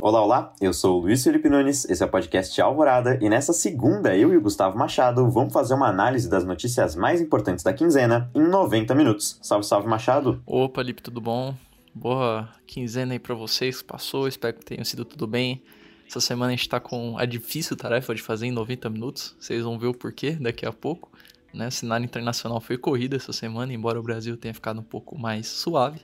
Olá, olá, eu sou o Luiz Felipe Nunes, esse é o podcast Alvorada e nessa segunda eu e o Gustavo Machado vamos fazer uma análise das notícias mais importantes da quinzena em 90 minutos. Salve, salve Machado! Opa, Lipe, tudo bom? Boa quinzena aí pra vocês passou, espero que tenha sido tudo bem. Essa semana a gente tá com a difícil tarefa de fazer em 90 minutos, vocês vão ver o porquê daqui a pouco. Né? O cenário internacional foi corrida essa semana, embora o Brasil tenha ficado um pouco mais suave.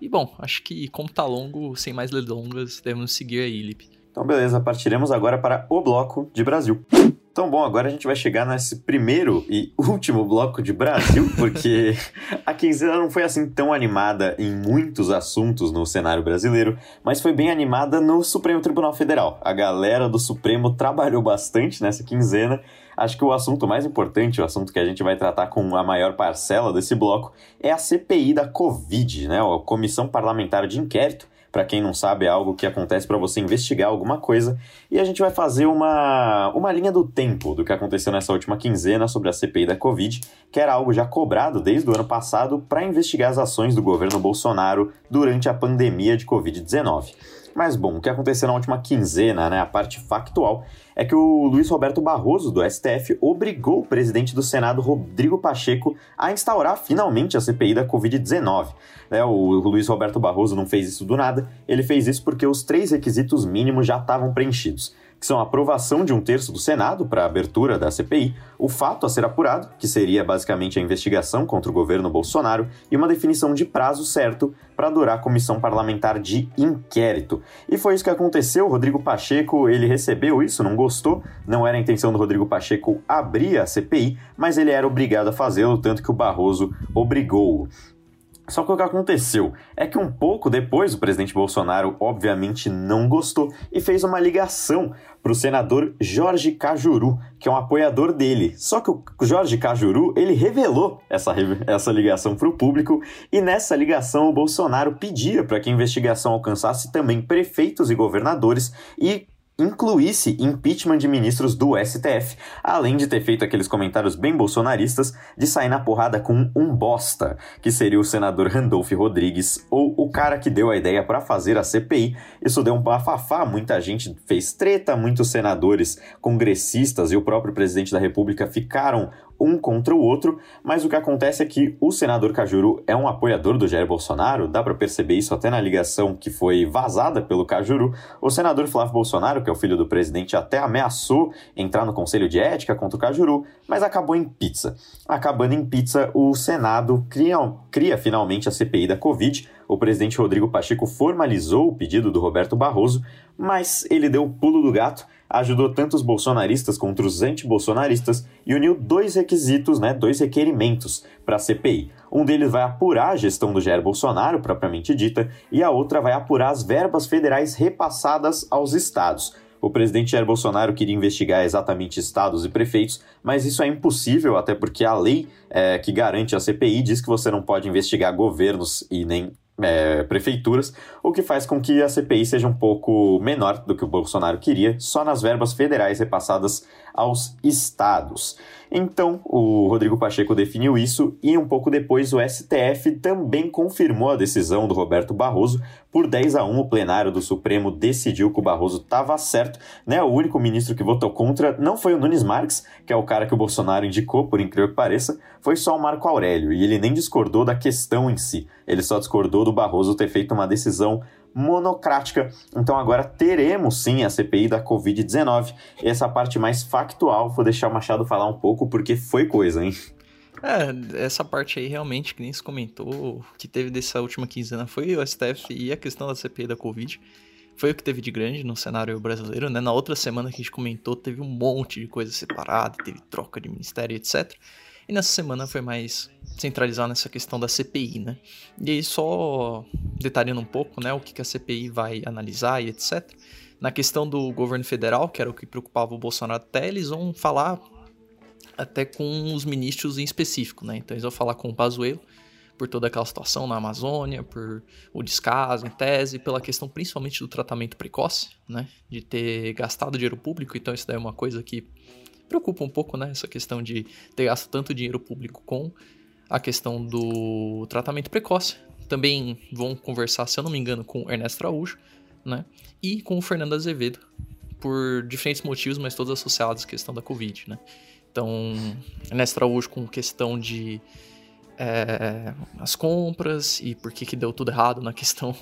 E bom, acho que como tá longo, sem mais delongas, devemos seguir aí, Lipe. Então beleza, partiremos agora para o bloco de Brasil. Então, bom, agora a gente vai chegar nesse primeiro e último bloco de Brasil, porque a quinzena não foi assim tão animada em muitos assuntos no cenário brasileiro, mas foi bem animada no Supremo Tribunal Federal. A galera do Supremo trabalhou bastante nessa quinzena. Acho que o assunto mais importante, o assunto que a gente vai tratar com a maior parcela desse bloco, é a CPI da Covid, né? A Comissão Parlamentar de Inquérito para quem não sabe, é algo que acontece para você investigar alguma coisa. E a gente vai fazer uma, uma linha do tempo do que aconteceu nessa última quinzena sobre a CPI da Covid, que era algo já cobrado desde o ano passado para investigar as ações do governo Bolsonaro durante a pandemia de Covid-19. Mas bom, o que aconteceu na última quinzena, né, a parte factual, é que o Luiz Roberto Barroso, do STF, obrigou o presidente do Senado, Rodrigo Pacheco, a instaurar finalmente a CPI da Covid-19. Né, o Luiz Roberto Barroso não fez isso do nada, ele fez isso porque os três requisitos mínimos já estavam preenchidos que são a aprovação de um terço do Senado para a abertura da CPI, o fato a ser apurado, que seria basicamente a investigação contra o governo Bolsonaro, e uma definição de prazo certo para durar a comissão parlamentar de inquérito. E foi isso que aconteceu. O Rodrigo Pacheco, ele recebeu isso, não gostou. Não era a intenção do Rodrigo Pacheco abrir a CPI, mas ele era obrigado a fazê-lo, tanto que o Barroso obrigou-o. Só que o que aconteceu é que um pouco depois o presidente Bolsonaro obviamente não gostou e fez uma ligação para o senador Jorge Cajuru, que é um apoiador dele. Só que o Jorge Cajuru ele revelou essa, essa ligação para o público e nessa ligação o Bolsonaro pedia para que a investigação alcançasse também prefeitos e governadores e incluísse impeachment de ministros do STF, além de ter feito aqueles comentários bem bolsonaristas de sair na porrada com um bosta, que seria o senador Randolph Rodrigues, ou o cara que deu a ideia para fazer a CPI. Isso deu um bafafá, muita gente fez treta, muitos senadores, congressistas e o próprio presidente da República ficaram um contra o outro, mas o que acontece é que o senador Cajuru é um apoiador do Jair Bolsonaro, dá para perceber isso até na ligação que foi vazada pelo Cajuru. O senador Flávio Bolsonaro, que é o filho do presidente, até ameaçou entrar no Conselho de Ética contra o Cajuru, mas acabou em pizza. Acabando em pizza, o Senado cria, cria finalmente a CPI da Covid. O presidente Rodrigo Pacheco formalizou o pedido do Roberto Barroso, mas ele deu o pulo do gato ajudou tanto os bolsonaristas contra os antibolsonaristas e uniu dois requisitos, né, dois requerimentos para a CPI. Um deles vai apurar a gestão do Jair Bolsonaro, propriamente dita, e a outra vai apurar as verbas federais repassadas aos estados. O presidente Jair Bolsonaro queria investigar exatamente estados e prefeitos, mas isso é impossível, até porque a lei é, que garante a CPI diz que você não pode investigar governos e nem é, prefeituras, o que faz com que a CPI seja um pouco menor do que o Bolsonaro queria, só nas verbas federais repassadas aos estados. Então, o Rodrigo Pacheco definiu isso e um pouco depois o STF também confirmou a decisão do Roberto Barroso. Por 10 a 1, o plenário do Supremo decidiu que o Barroso estava certo. Né? O único ministro que votou contra não foi o Nunes Marques, que é o cara que o Bolsonaro indicou, por incrível que pareça, foi só o Marco Aurélio, e ele nem discordou da questão em si. Ele só discordou do Barroso ter feito uma decisão monocrática. Então agora teremos sim a CPI da Covid-19. Essa parte mais factual, vou deixar o Machado falar um pouco, porque foi coisa, hein? É, essa parte aí realmente, que nem se comentou, que teve dessa última quinzena foi o STF e a questão da CPI da Covid. Foi o que teve de grande no cenário brasileiro, né? Na outra semana que a gente comentou, teve um monte de coisa separada, teve troca de ministério, etc. E nessa semana foi mais centralizado nessa questão da CPI, né? E aí só detalhando um pouco, né, o que a CPI vai analisar e etc. Na questão do governo federal, que era o que preocupava o Bolsonaro até, eles vão falar até com os ministros em específico, né? Então eles vão falar com o Pazuello por toda aquela situação na Amazônia, por o descaso em tese, pela questão principalmente do tratamento precoce, né? De ter gastado dinheiro público, então isso daí é uma coisa que preocupa um pouco, né? Essa questão de ter gasto tanto dinheiro público com a questão do tratamento precoce. Também vão conversar, se eu não me engano, com Ernesto Araújo, né? E com o Fernando Azevedo, por diferentes motivos, mas todos associados à questão da Covid, né? Então, Ernesto Araújo com questão de é, as compras e por que, que deu tudo errado na questão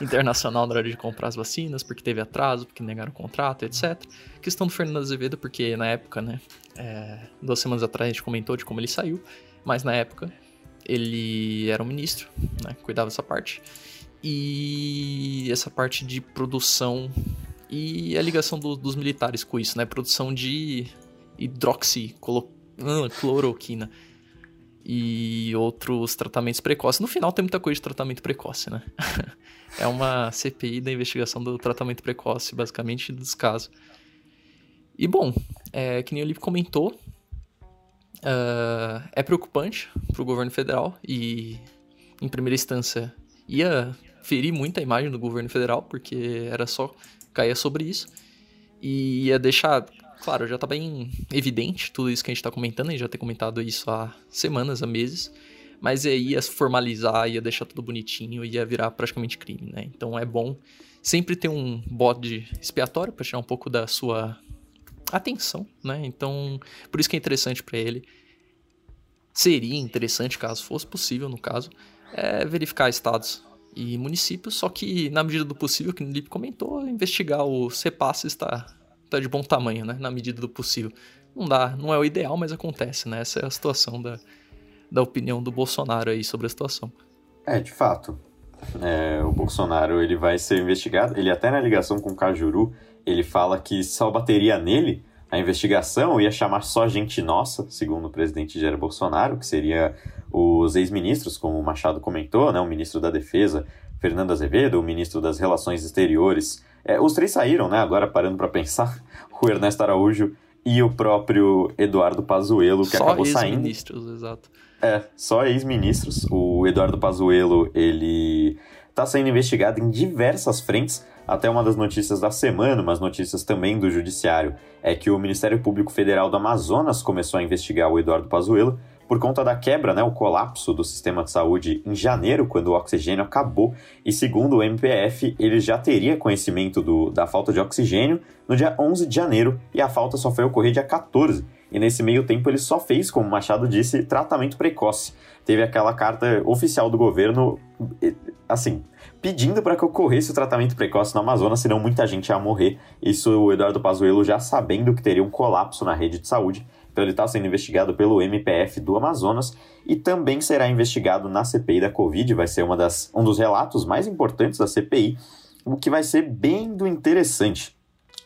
internacional na hora de comprar as vacinas, porque teve atraso, porque negaram o contrato, etc. A questão do Fernando Azevedo, porque na época, né, é, duas semanas atrás a gente comentou de como ele saiu, mas na época ele era um ministro, né, cuidava dessa parte. E essa parte de produção e a ligação do, dos militares com isso, né, produção de hidroxicloroquina e outros tratamentos precoces. No final tem muita coisa de tratamento precoce, né? é uma CPI da investigação do tratamento precoce, basicamente, dos casos. E bom, é, que nem o Lipe comentou, uh, é preocupante para o governo federal e, em primeira instância, ia ferir muito a imagem do governo federal, porque era só cair sobre isso, e ia deixar claro, já tá bem evidente tudo isso que a gente tá comentando, a gente já tem comentado isso há semanas, há meses, mas aí ia formalizar, ia deixar tudo bonitinho, ia virar praticamente crime, né? Então é bom sempre ter um bode expiatório para tirar um pouco da sua atenção, né? Então, por isso que é interessante para ele. Seria interessante, caso fosse possível, no caso, é verificar estados e municípios, só que na medida do possível, que o Lipe comentou, investigar o CEPAS está tá de bom tamanho, né? Na medida do possível. Não dá, não é o ideal, mas acontece, né? Essa é a situação da, da opinião do Bolsonaro aí sobre a situação. É, de fato. É, o Bolsonaro ele vai ser investigado. Ele até na ligação com o Cajuru, ele fala que só bateria nele a investigação ia chamar só gente nossa, segundo o presidente Jair Bolsonaro, que seria os ex-ministros, como o Machado comentou, né? O ministro da Defesa, Fernando Azevedo, o ministro das Relações Exteriores, é, os três saíram, né? Agora parando para pensar, o Ernesto Araújo e o próprio Eduardo Pazuello, que só acabou saindo. ministros, exato. É, só ex-ministros. O Eduardo Pazuello, ele está sendo investigado em diversas frentes. Até uma das notícias da semana, umas notícias também do Judiciário, é que o Ministério Público Federal do Amazonas começou a investigar o Eduardo Pazuello por conta da quebra, né, o colapso do sistema de saúde em janeiro, quando o oxigênio acabou, e segundo o MPF, ele já teria conhecimento do, da falta de oxigênio no dia 11 de janeiro, e a falta só foi ocorrer dia 14. E nesse meio tempo ele só fez, como Machado disse, tratamento precoce. Teve aquela carta oficial do governo, assim, pedindo para que ocorresse o tratamento precoce no Amazonas, senão muita gente ia morrer. Isso o Eduardo Pazuello já sabendo que teria um colapso na rede de saúde. Então ele está sendo investigado pelo MPF do Amazonas e também será investigado na CPI da Covid, vai ser uma das, um dos relatos mais importantes da CPI, o que vai ser bem do interessante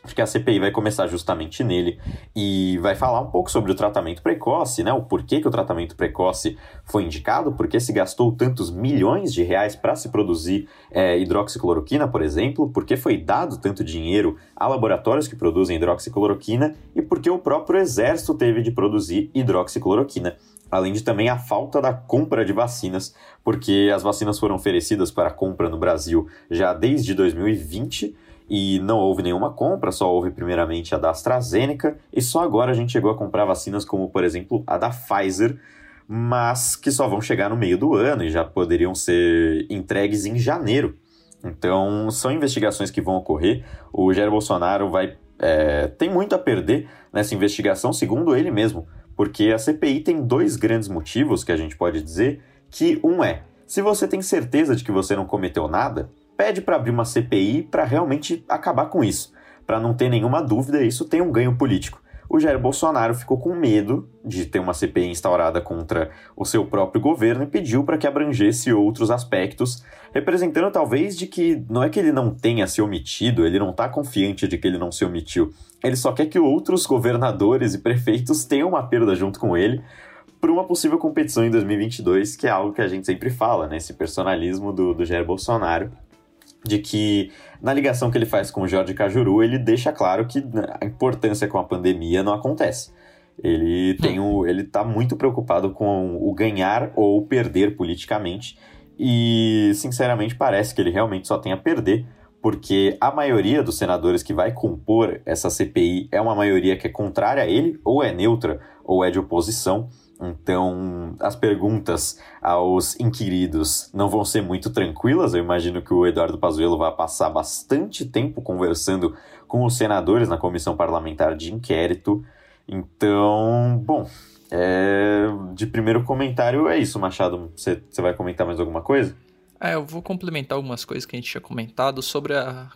porque a CPI vai começar justamente nele e vai falar um pouco sobre o tratamento precoce, né? O porquê que o tratamento precoce foi indicado, por que se gastou tantos milhões de reais para se produzir é, hidroxicloroquina, por exemplo, por que foi dado tanto dinheiro a laboratórios que produzem hidroxicloroquina e por que o próprio exército teve de produzir hidroxicloroquina além de também a falta da compra de vacinas, porque as vacinas foram oferecidas para compra no Brasil já desde 2020 e não houve nenhuma compra, só houve primeiramente a da AstraZeneca e só agora a gente chegou a comprar vacinas como, por exemplo, a da Pfizer, mas que só vão chegar no meio do ano e já poderiam ser entregues em janeiro. Então, são investigações que vão ocorrer. O Jair Bolsonaro vai é, tem muito a perder nessa investigação, segundo ele mesmo, porque a CPI tem dois grandes motivos que a gente pode dizer, que um é, se você tem certeza de que você não cometeu nada, pede para abrir uma CPI para realmente acabar com isso. Para não ter nenhuma dúvida, isso tem um ganho político. O Jair Bolsonaro ficou com medo de ter uma CPI instaurada contra o seu próprio governo e pediu para que abrangesse outros aspectos, representando talvez de que não é que ele não tenha se omitido, ele não está confiante de que ele não se omitiu. Ele só quer que outros governadores e prefeitos tenham uma perda junto com ele, para uma possível competição em 2022, que é algo que a gente sempre fala, né? Esse personalismo do, do Jair Bolsonaro de que na ligação que ele faz com o Jorge Cajuru, ele deixa claro que a importância com a pandemia não acontece. Ele tem o, ele está muito preocupado com o ganhar ou perder politicamente e sinceramente parece que ele realmente só tem a perder, porque a maioria dos senadores que vai compor essa CPI é uma maioria que é contrária a ele, ou é neutra, ou é de oposição. Então, as perguntas aos inquiridos não vão ser muito tranquilas. Eu imagino que o Eduardo Pazuello vai passar bastante tempo conversando com os senadores na comissão parlamentar de inquérito. Então, bom, é... de primeiro comentário é isso, Machado. Você vai comentar mais alguma coisa? É, eu vou complementar algumas coisas que a gente tinha comentado sobre a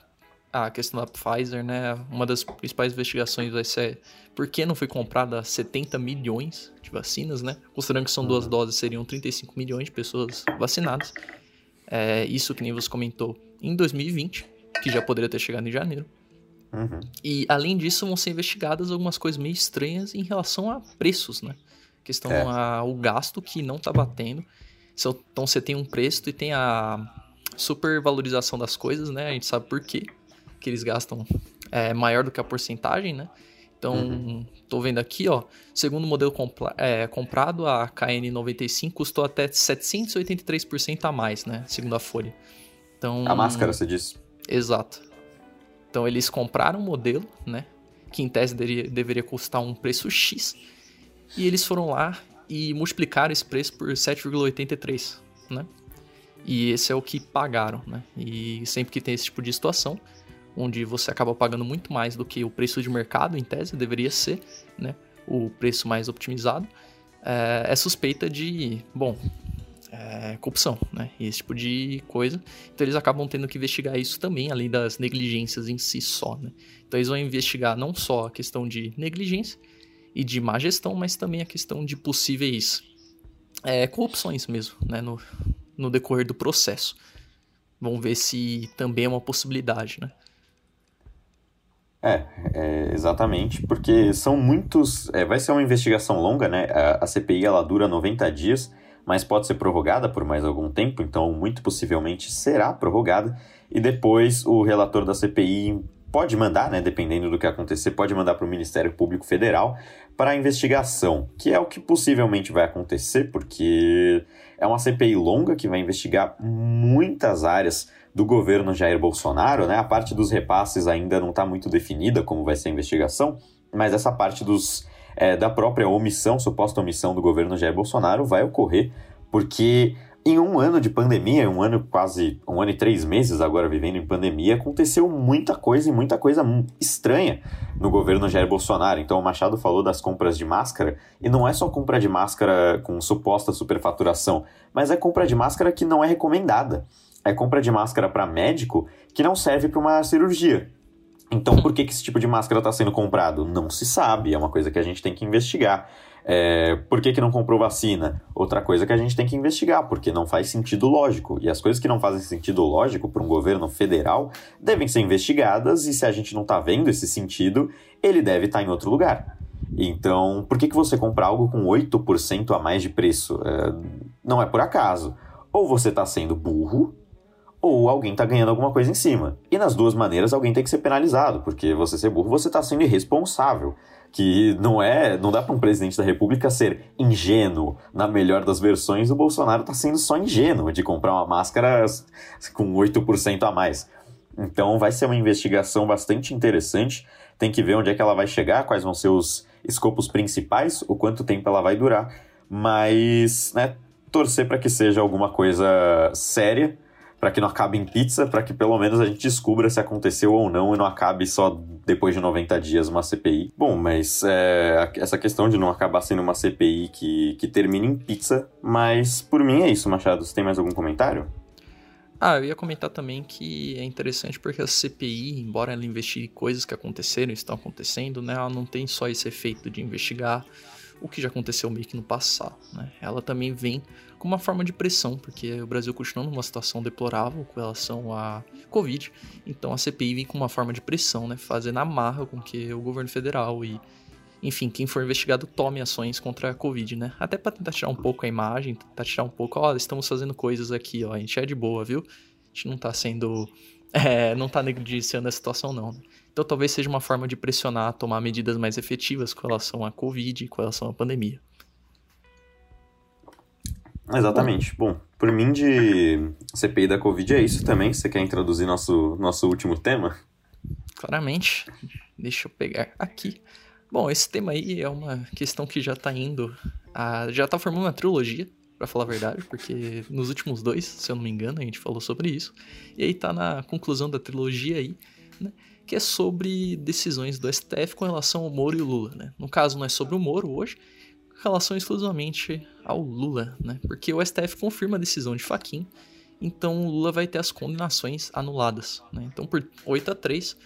a questão da Pfizer, né? Uma das principais investigações vai ser por que não foi comprada 70 milhões de vacinas, né? Considerando que são duas uhum. doses, seriam 35 milhões de pessoas vacinadas. É, isso que nem você comentou em 2020, que já poderia ter chegado em janeiro. Uhum. E além disso, vão ser investigadas algumas coisas meio estranhas em relação a preços, né? Questão é. ao gasto que não tá batendo. Então você tem um preço e tem a supervalorização das coisas, né? A gente sabe por quê que eles gastam é maior do que a porcentagem, né? Então, uhum. tô vendo aqui, ó, segundo o modelo é, comprado, a KN95 custou até 783% a mais, né? Segundo a Folha. Então, a máscara, você disse? Exato. Então, eles compraram um modelo, né? Que em tese deveria, deveria custar um preço X. E eles foram lá e multiplicaram esse preço por 7,83, né? E esse é o que pagaram, né? E sempre que tem esse tipo de situação, onde você acaba pagando muito mais do que o preço de mercado, em tese, deveria ser, né? O preço mais otimizado, é, é suspeita de, bom, é, corrupção, né? Esse tipo de coisa. Então eles acabam tendo que investigar isso também, além das negligências em si só, né? Então eles vão investigar não só a questão de negligência e de má gestão, mas também a questão de possíveis é, corrupções mesmo, né? No, no decorrer do processo. Vamos ver se também é uma possibilidade, né? É, é, exatamente, porque são muitos. É, vai ser uma investigação longa, né? A, a, CPI ela dura 90 dias, mas pode ser prorrogada por mais algum tempo, então muito possivelmente será prorrogada. E depois o relator da CPI pode mandar, né, dependendo do que acontecer, pode mandar para o Ministério Público Federal para a investigação, que é o que possivelmente vai acontecer, porque é uma CPI longa que vai investigar muitas áreas do governo Jair Bolsonaro, né? A parte dos repasses ainda não está muito definida como vai ser a investigação, mas essa parte dos, é, da própria omissão, suposta omissão do governo Jair Bolsonaro vai ocorrer porque em um ano de pandemia, um ano quase, um ano e três meses agora vivendo em pandemia, aconteceu muita coisa e muita coisa estranha no governo Jair Bolsonaro. Então o Machado falou das compras de máscara, e não é só compra de máscara com suposta superfaturação, mas é compra de máscara que não é recomendada é compra de máscara para médico que não serve para uma cirurgia. Então, por que, que esse tipo de máscara está sendo comprado? Não se sabe, é uma coisa que a gente tem que investigar. É, por que, que não comprou vacina? Outra coisa que a gente tem que investigar, porque não faz sentido lógico. E as coisas que não fazem sentido lógico para um governo federal devem ser investigadas, e se a gente não está vendo esse sentido, ele deve estar tá em outro lugar. Então, por que, que você compra algo com 8% a mais de preço? É, não é por acaso. Ou você está sendo burro, ou alguém está ganhando alguma coisa em cima. E nas duas maneiras alguém tem que ser penalizado, porque você ser burro, você está sendo irresponsável. Que não é. Não dá para um presidente da República ser ingênuo. Na melhor das versões, o Bolsonaro está sendo só ingênuo de comprar uma máscara com 8% a mais. Então vai ser uma investigação bastante interessante. Tem que ver onde é que ela vai chegar, quais vão ser os escopos principais, o quanto tempo ela vai durar. Mas, né, torcer para que seja alguma coisa séria para que não acabe em pizza, para que pelo menos a gente descubra se aconteceu ou não e não acabe só depois de 90 dias uma CPI. Bom, mas é, essa questão de não acabar sendo uma CPI que, que termine em pizza, mas por mim é isso, Machado. Você tem mais algum comentário? Ah, eu ia comentar também que é interessante porque a CPI, embora ela investigue coisas que aconteceram estão acontecendo, né, ela não tem só esse efeito de investigar o que já aconteceu meio que no passado. Né? Ela também vem com uma forma de pressão, porque o Brasil continua numa situação deplorável com relação à Covid, então a CPI vem com uma forma de pressão, né? fazendo amarra com que o governo federal e, enfim, quem for investigado tome ações contra a Covid, né? Até para tentar tirar um pouco a imagem, tentar tirar um pouco, ó, estamos fazendo coisas aqui, ó, a gente é de boa, viu? A gente não tá sendo. É, não tá negligenciando a situação, não. Então talvez seja uma forma de pressionar a tomar medidas mais efetivas com relação à Covid com relação à pandemia. Exatamente. Bom, por mim de CPI da Covid é isso também. Você quer introduzir nosso, nosso último tema? Claramente. Deixa eu pegar aqui. Bom, esse tema aí é uma questão que já está indo A, já tá formando uma trilogia, para falar a verdade, porque nos últimos dois, se eu não me engano, a gente falou sobre isso. E aí tá na conclusão da trilogia aí, né? Que é sobre decisões do STF com relação ao Moro e o Lula, né? No caso, não é sobre o Moro hoje, relação exclusivamente ao Lula, né? Porque o STF confirma a decisão de Faquin, então o Lula vai ter as condenações anuladas, né? Então, por 8 a 3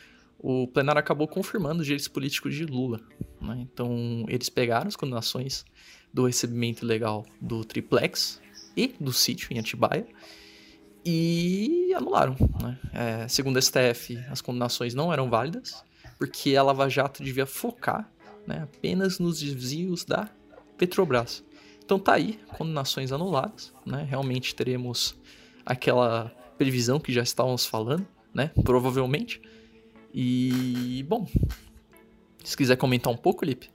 o plenário acabou confirmando os direitos políticos de Lula. Né? Então, eles pegaram as condenações do recebimento ilegal do triplex e do sítio em Atibaia e anularam. Né? É, segundo a STF, as condenações não eram válidas porque a Lava Jato devia focar né, apenas nos desvios da Petrobras. Então tá aí, condenações anuladas, né? Realmente teremos aquela previsão que já estávamos falando, né? Provavelmente. E, bom, se quiser comentar um pouco, Lipe.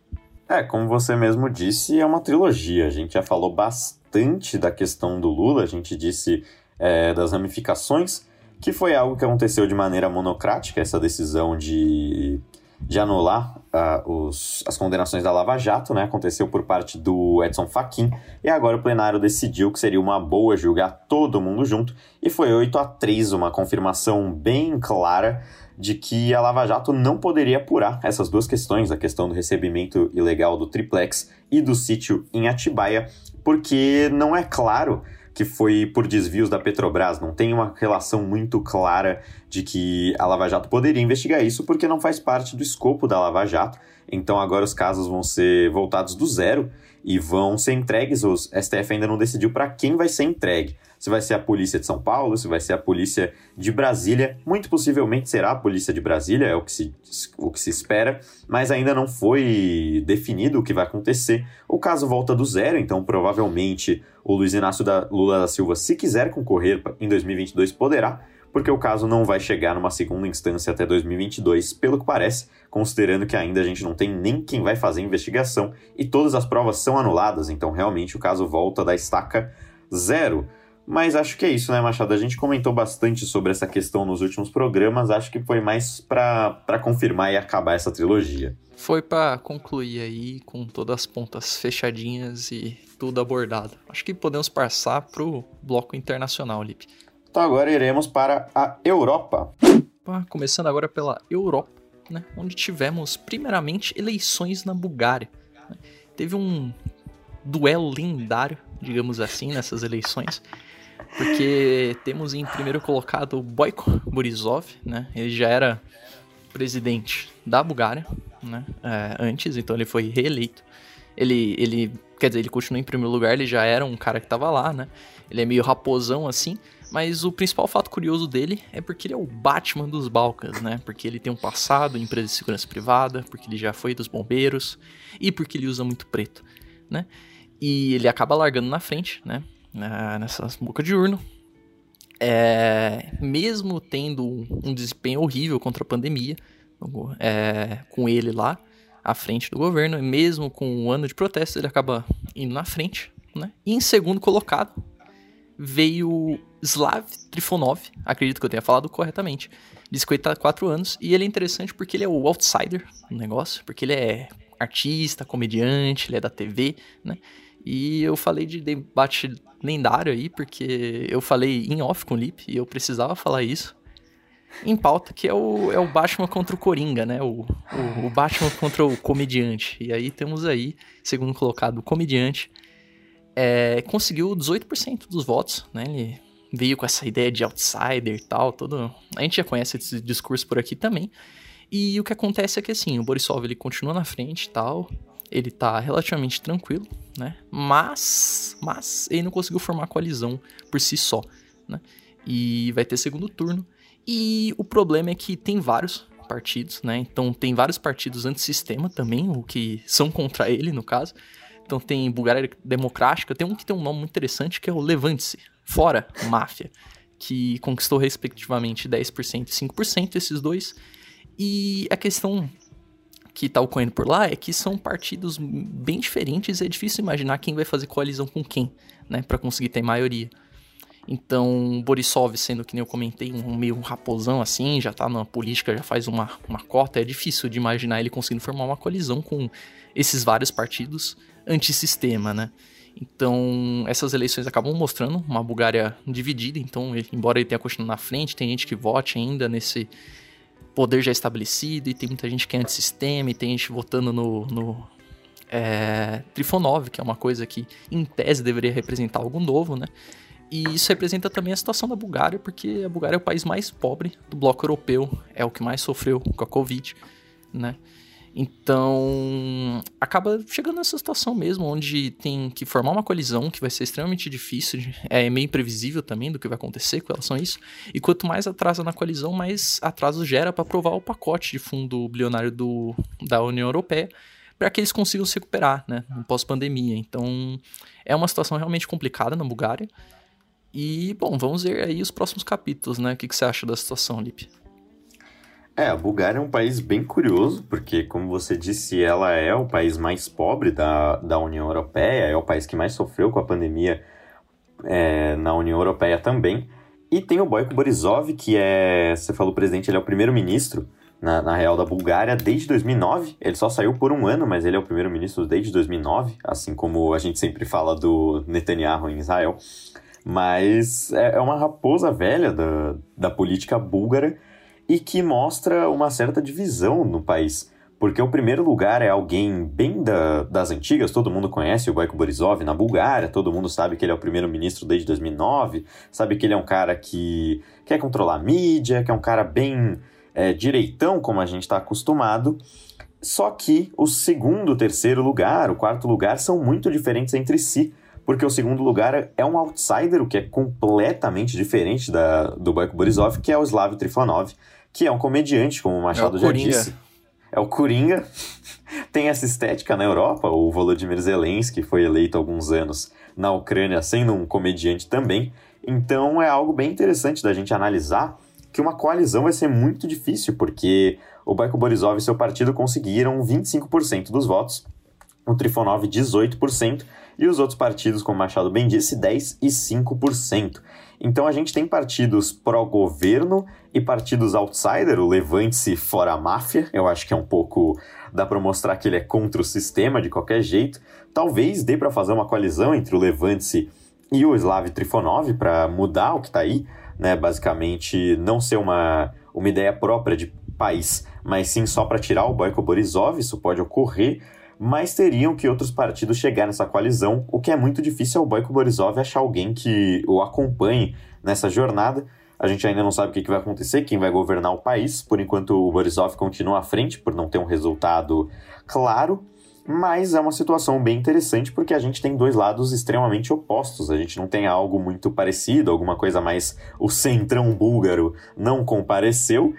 É, como você mesmo disse, é uma trilogia. A gente já falou bastante da questão do Lula, a gente disse é, das ramificações, que foi algo que aconteceu de maneira monocrática, essa decisão de, de anular uh, os, as condenações da Lava Jato, né? Aconteceu por parte do Edson Fachin, e agora o plenário decidiu que seria uma boa julgar todo mundo junto, e foi 8 a 3 uma confirmação bem clara de que a Lava Jato não poderia apurar essas duas questões, a questão do recebimento ilegal do triplex e do sítio em Atibaia, porque não é claro que foi por desvios da Petrobras, não tem uma relação muito clara de que a Lava Jato poderia investigar isso, porque não faz parte do escopo da Lava Jato. Então agora os casos vão ser voltados do zero e vão ser entregues. O STF ainda não decidiu para quem vai ser entregue se vai ser a polícia de São Paulo, se vai ser a polícia de Brasília. Muito possivelmente será a polícia de Brasília, é o que se, o que se espera, mas ainda não foi definido o que vai acontecer. O caso volta do zero, então provavelmente o Luiz Inácio da Lula da Silva, se quiser concorrer em 2022, poderá, porque o caso não vai chegar numa segunda instância até 2022, pelo que parece, considerando que ainda a gente não tem nem quem vai fazer a investigação e todas as provas são anuladas, então realmente o caso volta da estaca zero. Mas acho que é isso, né, Machado? A gente comentou bastante sobre essa questão nos últimos programas. Acho que foi mais para confirmar e acabar essa trilogia. Foi para concluir aí com todas as pontas fechadinhas e tudo abordado. Acho que podemos passar pro bloco internacional, Lipe. Então agora iremos para a Europa. Começando agora pela Europa, né, onde tivemos primeiramente eleições na Bulgária. Teve um duelo lendário, digamos assim, nessas eleições porque temos em primeiro colocado o Boyko Borisov, né? Ele já era presidente da Bulgária, né? É, antes, então ele foi reeleito. Ele, ele, quer dizer, ele continua em primeiro lugar, ele já era um cara que tava lá, né? Ele é meio raposão assim, mas o principal fato curioso dele é porque ele é o Batman dos Balcãs, né? Porque ele tem um passado em empresa de segurança privada, porque ele já foi dos bombeiros e porque ele usa muito preto, né? E ele acaba largando na frente, né? Nessa boca de urno. É, mesmo tendo um desempenho horrível contra a pandemia, é, com ele lá à frente do governo, mesmo com um ano de protesto, ele acaba indo na frente. Né? E em segundo colocado veio Slav Trifonov, acredito que eu tenha falado corretamente, de 54 anos, e ele é interessante porque ele é o outsider do negócio, porque ele é artista, comediante, ele é da TV, né? E eu falei de debate lendário aí, porque eu falei em off com o Lip e eu precisava falar isso. Em pauta, que é o, é o Batman contra o Coringa, né? O, o, o Batman contra o comediante. E aí temos aí, segundo colocado, o comediante. É, conseguiu 18% dos votos, né? Ele veio com essa ideia de outsider e tal, todo... A gente já conhece esse discurso por aqui também. E o que acontece é que, assim, o Borisov, ele continua na frente e tal, ele tá relativamente tranquilo, né? Mas, mas ele não conseguiu formar coalizão por si só, né? E vai ter segundo turno. E o problema é que tem vários partidos, né? Então tem vários partidos antissistema também, o que são contra ele, no caso. Então tem Bulgária Democrática, tem um que tem um nome muito interessante que é o Levante-se, fora máfia, que conquistou respectivamente 10% e 5%, esses dois. E a questão que tá ocorrendo por lá é que são partidos bem diferentes e é difícil imaginar quem vai fazer coalizão com quem, né, para conseguir ter maioria. Então, Borisov, sendo que nem eu comentei, um meio raposão assim, já tá na política, já faz uma, uma cota, é difícil de imaginar ele conseguindo formar uma coalizão com esses vários partidos antissistema, né? Então, essas eleições acabam mostrando uma Bulgária dividida. Então, embora ele tenha continuado na frente, tem gente que vote ainda nesse poder já estabelecido, e tem muita gente que é antissistema, e tem gente votando no, no é, Trifonov, que é uma coisa que, em tese, deveria representar algo novo, né? E isso representa também a situação da Bulgária, porque a Bulgária é o país mais pobre do bloco europeu, é o que mais sofreu com a Covid, né? Então, acaba chegando nessa situação mesmo, onde tem que formar uma colisão que vai ser extremamente difícil, é meio imprevisível também do que vai acontecer com relação a isso. E quanto mais atrasa na colisão, mais atraso gera para aprovar o pacote de fundo bilionário do, da União Europeia, para que eles consigam se recuperar, né, pós-pandemia. Então, é uma situação realmente complicada na Bulgária. E, bom, vamos ver aí os próximos capítulos, né? O que, que você acha da situação, Lipe? É, a Bulgária é um país bem curioso, porque, como você disse, ela é o país mais pobre da, da União Europeia, é o país que mais sofreu com a pandemia é, na União Europeia também. E tem o Boyko Borisov, que é, você falou presidente, ele é o primeiro-ministro, na, na real, da Bulgária desde 2009. Ele só saiu por um ano, mas ele é o primeiro-ministro desde 2009, assim como a gente sempre fala do Netanyahu em Israel. Mas é, é uma raposa velha da, da política búlgara e que mostra uma certa divisão no país. Porque o primeiro lugar é alguém bem da, das antigas, todo mundo conhece o Boyko Borisov na Bulgária, todo mundo sabe que ele é o primeiro-ministro desde 2009, sabe que ele é um cara que quer controlar a mídia, que é um cara bem é, direitão, como a gente está acostumado. Só que o segundo, o terceiro lugar, o quarto lugar são muito diferentes entre si porque o segundo lugar é um outsider, o que é completamente diferente da, do Boyko Borisov, que é o Slav Trifonov, que é um comediante, como o Machado é o já disse. É o Coringa. Tem essa estética na Europa, o Volodymyr Zelensky foi eleito há alguns anos na Ucrânia sendo um comediante também. Então é algo bem interessante da gente analisar que uma coalizão vai ser muito difícil, porque o Boyko Borisov e seu partido conseguiram 25% dos votos, o Trifonov 18%, e os outros partidos, como Machado bem disse, 10% e 5%. Então a gente tem partidos pró-governo e partidos outsider, o Levante-se fora a máfia, eu acho que é um pouco. dá para mostrar que ele é contra o sistema de qualquer jeito. Talvez dê para fazer uma coalizão entre o Levante-se e o Slav Trifonov para mudar o que está aí, né? Basicamente, não ser uma, uma ideia própria de país, mas sim só para tirar o Boyko Borisov, isso pode ocorrer mas teriam que outros partidos chegar nessa coalizão, o que é muito difícil ao Boyko Borisov achar alguém que o acompanhe nessa jornada. A gente ainda não sabe o que, vai acontecer, quem vai governar o país. Por enquanto, o Borisov continua à frente por não ter um resultado claro. Mas é uma situação bem interessante porque a gente tem dois lados extremamente opostos. A gente não tem algo muito parecido, alguma coisa mais. O centrão búlgaro não compareceu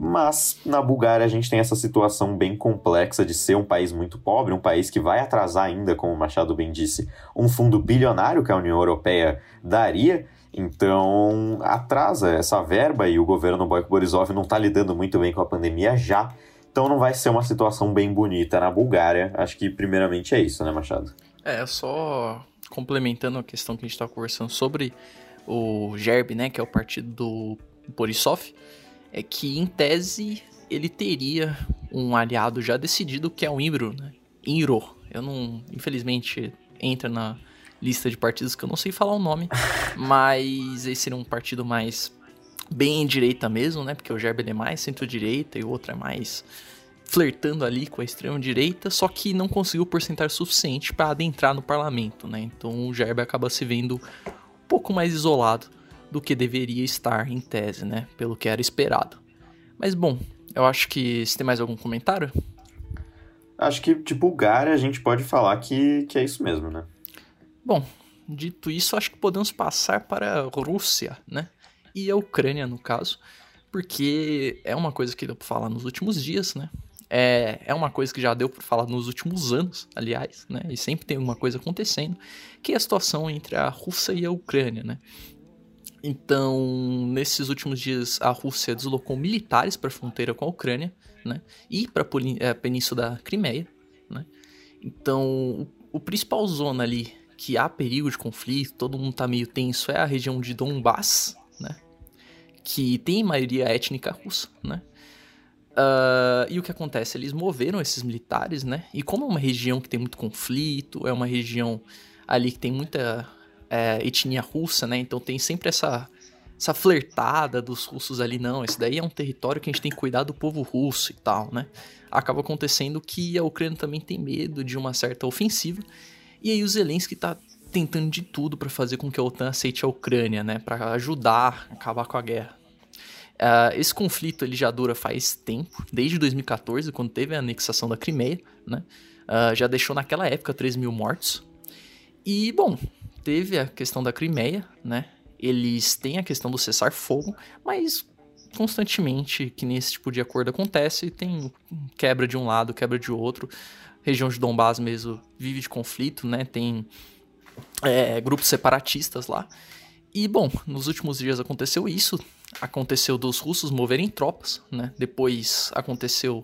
mas na Bulgária a gente tem essa situação bem complexa de ser um país muito pobre, um país que vai atrasar ainda, como o Machado bem disse, um fundo bilionário que a União Europeia daria. Então atrasa essa verba e o governo Boyko Borisov não está lidando muito bem com a pandemia já. Então não vai ser uma situação bem bonita na Bulgária. Acho que primeiramente é isso, né, Machado? É, só complementando a questão que a gente está conversando sobre o GERB, né, que é o partido do Borisov é que, em tese, ele teria um aliado já decidido, que é o Imbro, né? Inro. Eu não, infelizmente, entra na lista de partidos que eu não sei falar o nome, mas esse seria um partido mais bem direita mesmo, né? Porque o Gerber é mais centro-direita e o outro é mais flertando ali com a extrema-direita, só que não conseguiu porcentagem suficiente para adentrar no parlamento, né? Então o Gerber acaba se vendo um pouco mais isolado do que deveria estar em tese, né? Pelo que era esperado. Mas bom, eu acho que se tem mais algum comentário? Acho que de Bulgária a gente pode falar que, que é isso mesmo, né? Bom, dito isso, acho que podemos passar para a Rússia, né? E a Ucrânia, no caso, porque é uma coisa que deu para falar nos últimos dias, né? É, é uma coisa que já deu para falar nos últimos anos, aliás, né? E sempre tem uma coisa acontecendo, que é a situação entre a Rússia e a Ucrânia, né? Então, nesses últimos dias, a Rússia deslocou militares para a fronteira com a Ucrânia, né? E para a península da Crimeia, né? Então, o, o, principal zona ali que há perigo de conflito, todo mundo tá meio tenso, é a região de Donbass, né? Que tem maioria étnica russa, né? Uh, e o que acontece? Eles moveram esses militares, né? E como é uma região que tem muito conflito, é uma região ali que tem muita é, etnia russa, né? Então tem sempre essa, essa flertada dos russos ali, não. Esse daí é um território que a gente tem que cuidar do povo russo e tal, né? Acaba acontecendo que a Ucrânia também tem medo de uma certa ofensiva. E aí o Zelensky tá tentando de tudo para fazer com que a OTAN aceite a Ucrânia, né? Para ajudar a acabar com a guerra. Uh, esse conflito ele já dura faz tempo, desde 2014, quando teve a anexação da Crimeia, né? Uh, já deixou naquela época 3 mil mortos. E, bom, teve a questão da Crimeia, né? Eles têm a questão do cessar-fogo, mas constantemente que nesse tipo de acordo acontece, tem quebra de um lado, quebra de outro. região de Donbass mesmo vive de conflito, né? Tem é, grupos separatistas lá. E, bom, nos últimos dias aconteceu isso, aconteceu dos russos moverem tropas, né? Depois aconteceu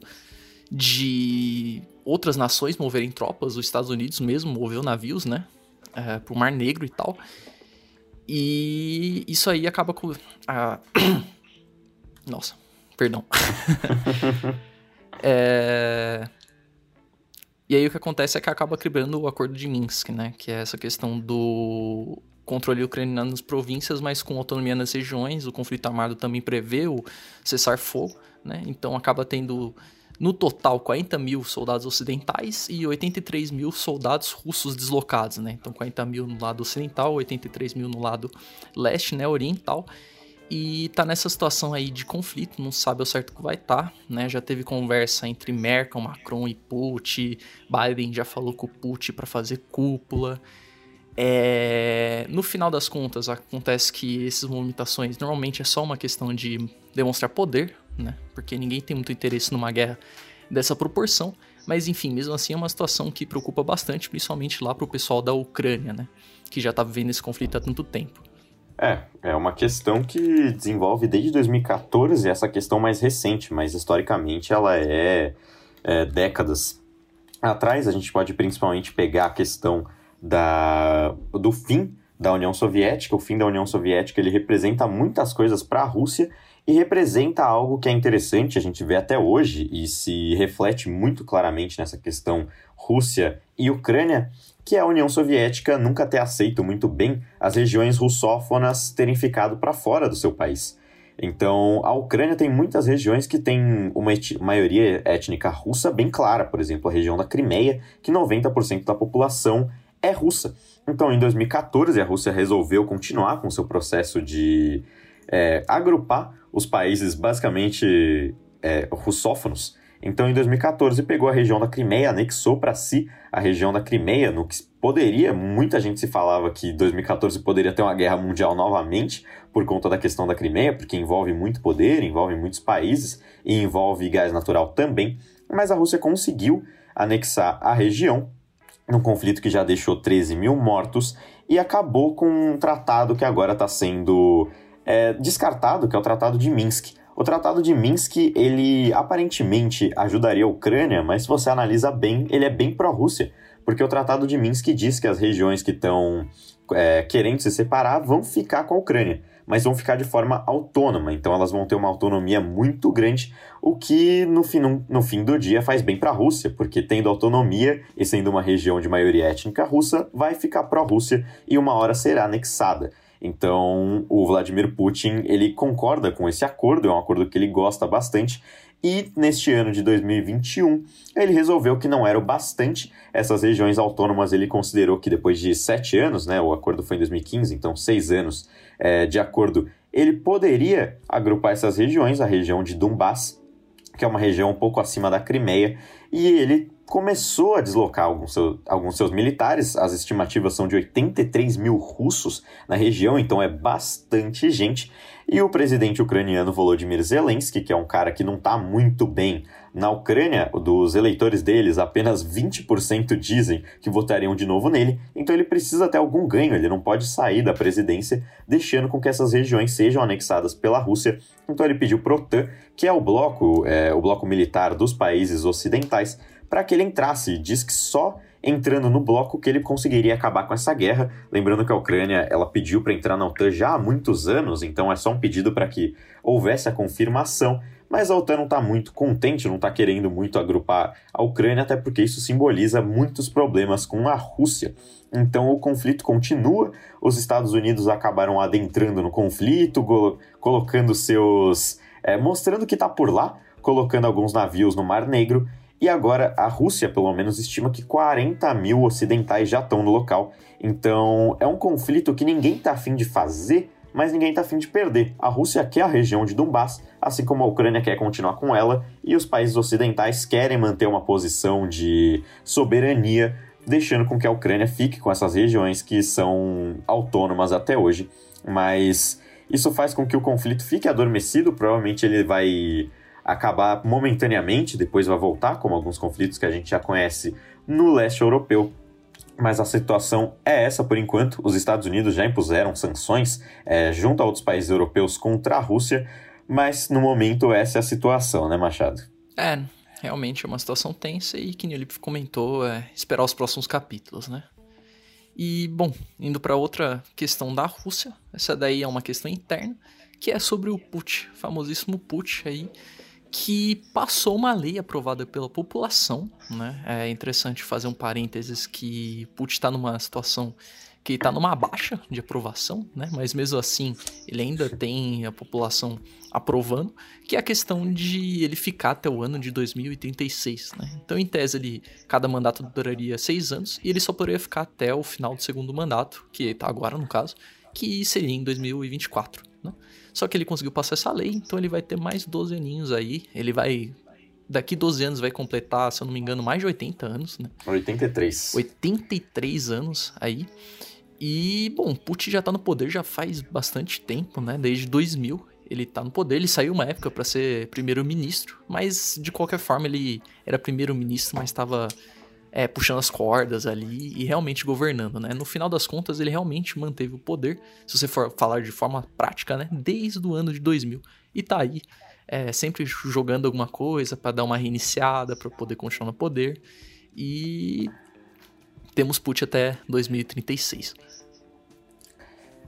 de outras nações moverem tropas, os Estados Unidos mesmo moveu navios, né? É, pro Mar Negro e tal. E isso aí acaba com. Nossa, perdão. é... E aí o que acontece é que acaba quebrando o acordo de Minsk, né? Que é essa questão do controle ucraniano nas províncias, mas com autonomia nas regiões. O conflito armado também prevê o cessar-fogo, né? Então acaba tendo, no total, 40 mil soldados ocidentais e 83 mil soldados russos deslocados, né? Então 40 mil no lado ocidental, 83 mil no lado leste, né? Oriental. E tá nessa situação aí de conflito, não sabe ao certo que vai estar, tá, né? Já teve conversa entre Merkel, Macron e Putin. Biden já falou com o Putin para fazer cúpula. É, no final das contas, acontece que essas movimentações normalmente é só uma questão de demonstrar poder, né? Porque ninguém tem muito interesse numa guerra dessa proporção. Mas enfim, mesmo assim é uma situação que preocupa bastante, principalmente lá pro pessoal da Ucrânia, né? Que já tá vivendo esse conflito há tanto tempo. É, é uma questão que desenvolve desde 2014, essa questão mais recente, mas historicamente ela é, é décadas atrás. A gente pode principalmente pegar a questão da, do fim da União Soviética. O fim da União Soviética ele representa muitas coisas para a Rússia e representa algo que é interessante, a gente vê até hoje e se reflete muito claramente nessa questão Rússia e Ucrânia, que a União Soviética nunca ter aceito muito bem as regiões russófonas terem ficado para fora do seu país. Então, a Ucrânia tem muitas regiões que têm uma maioria étnica russa bem clara, por exemplo, a região da Crimeia, que 90% da população é russa. Então, em 2014, a Rússia resolveu continuar com seu processo de é, agrupar os países basicamente é, russófonos. Então, em 2014, pegou a região da Crimeia, anexou para si a região da Crimeia, no que poderia, muita gente se falava que 2014 poderia ter uma guerra mundial novamente por conta da questão da Crimeia, porque envolve muito poder, envolve muitos países e envolve gás natural também. Mas a Rússia conseguiu anexar a região num conflito que já deixou 13 mil mortos e acabou com um tratado que agora está sendo é, descartado, que é o Tratado de Minsk. O Tratado de Minsk, ele aparentemente ajudaria a Ucrânia, mas se você analisa bem, ele é bem pró-Rússia, porque o Tratado de Minsk diz que as regiões que estão é, querendo se separar vão ficar com a Ucrânia mas vão ficar de forma autônoma. Então elas vão ter uma autonomia muito grande, o que no fim, no, no fim do dia faz bem para a Rússia, porque tendo autonomia e sendo uma região de maioria étnica russa, vai ficar pró-Rússia e uma hora será anexada. Então, o Vladimir Putin, ele concorda com esse acordo, é um acordo que ele gosta bastante, e neste ano de 2021, ele resolveu que não era o bastante. Essas regiões autônomas ele considerou que depois de sete anos, né, o acordo foi em 2015, então seis anos é, de acordo, ele poderia agrupar essas regiões, a região de Donbass, que é uma região um pouco acima da Crimeia, e ele começou a deslocar alguns, seu, alguns seus militares. As estimativas são de 83 mil russos na região, então é bastante gente. E o presidente ucraniano Volodymyr Zelensky, que é um cara que não está muito bem na Ucrânia, dos eleitores deles, apenas 20% dizem que votariam de novo nele, então ele precisa ter algum ganho, ele não pode sair da presidência deixando com que essas regiões sejam anexadas pela Rússia. Então ele pediu para o OTAN, que é o bloco, é, o bloco militar dos países ocidentais, para que ele entrasse. Diz que só entrando no bloco que ele conseguiria acabar com essa guerra. Lembrando que a Ucrânia ela pediu para entrar na OTAN já há muitos anos, então é só um pedido para que houvesse a confirmação. mas a OTAN não está muito contente, não está querendo muito agrupar a Ucrânia, até porque isso simboliza muitos problemas com a Rússia. Então o conflito continua, os Estados Unidos acabaram adentrando no conflito, colocando seus. É, mostrando que está por lá, colocando alguns navios no Mar Negro, e agora a Rússia, pelo menos, estima que 40 mil ocidentais já estão no local. Então é um conflito que ninguém está afim de fazer, mas ninguém está afim de perder. A Rússia quer a região de Donbass, assim como a Ucrânia quer continuar com ela, e os países ocidentais querem manter uma posição de soberania, deixando com que a Ucrânia fique com essas regiões que são autônomas até hoje. Mas isso faz com que o conflito fique adormecido, provavelmente ele vai acabar momentaneamente, depois vai voltar, como alguns conflitos que a gente já conhece no leste europeu. Mas a situação é essa por enquanto. Os Estados Unidos já impuseram sanções é, junto a outros países europeus contra a Rússia, mas no momento essa é a situação, né, Machado? É, realmente é uma situação tensa e que o comentou, é esperar os próximos capítulos, né? E, bom, indo para outra questão da Rússia, essa daí é uma questão interna, que é sobre o Put, famosíssimo Put aí, que passou uma lei aprovada pela população, né? É interessante fazer um parênteses que Putin está numa situação que está numa baixa de aprovação, né? Mas mesmo assim, ele ainda tem a população aprovando, que é a questão de ele ficar até o ano de 2036, né? Então, em tese, ele, cada mandato duraria seis anos e ele só poderia ficar até o final do segundo mandato, que está agora no caso, que seria em 2024, né? Só que ele conseguiu passar essa lei, então ele vai ter mais 12 aninhos aí. Ele vai. Daqui 12 anos vai completar, se eu não me engano, mais de 80 anos, né? 83. 83 anos aí. E, bom, Putin já tá no poder já faz bastante tempo, né? Desde 2000 ele tá no poder. Ele saiu uma época para ser primeiro-ministro, mas de qualquer forma ele era primeiro-ministro, mas estava é, puxando as cordas ali e realmente governando, né? No final das contas, ele realmente manteve o poder, se você for falar de forma prática, né? Desde o ano de 2000. E tá aí, é, sempre jogando alguma coisa para dar uma reiniciada, para poder continuar no poder. E temos Putin até 2036.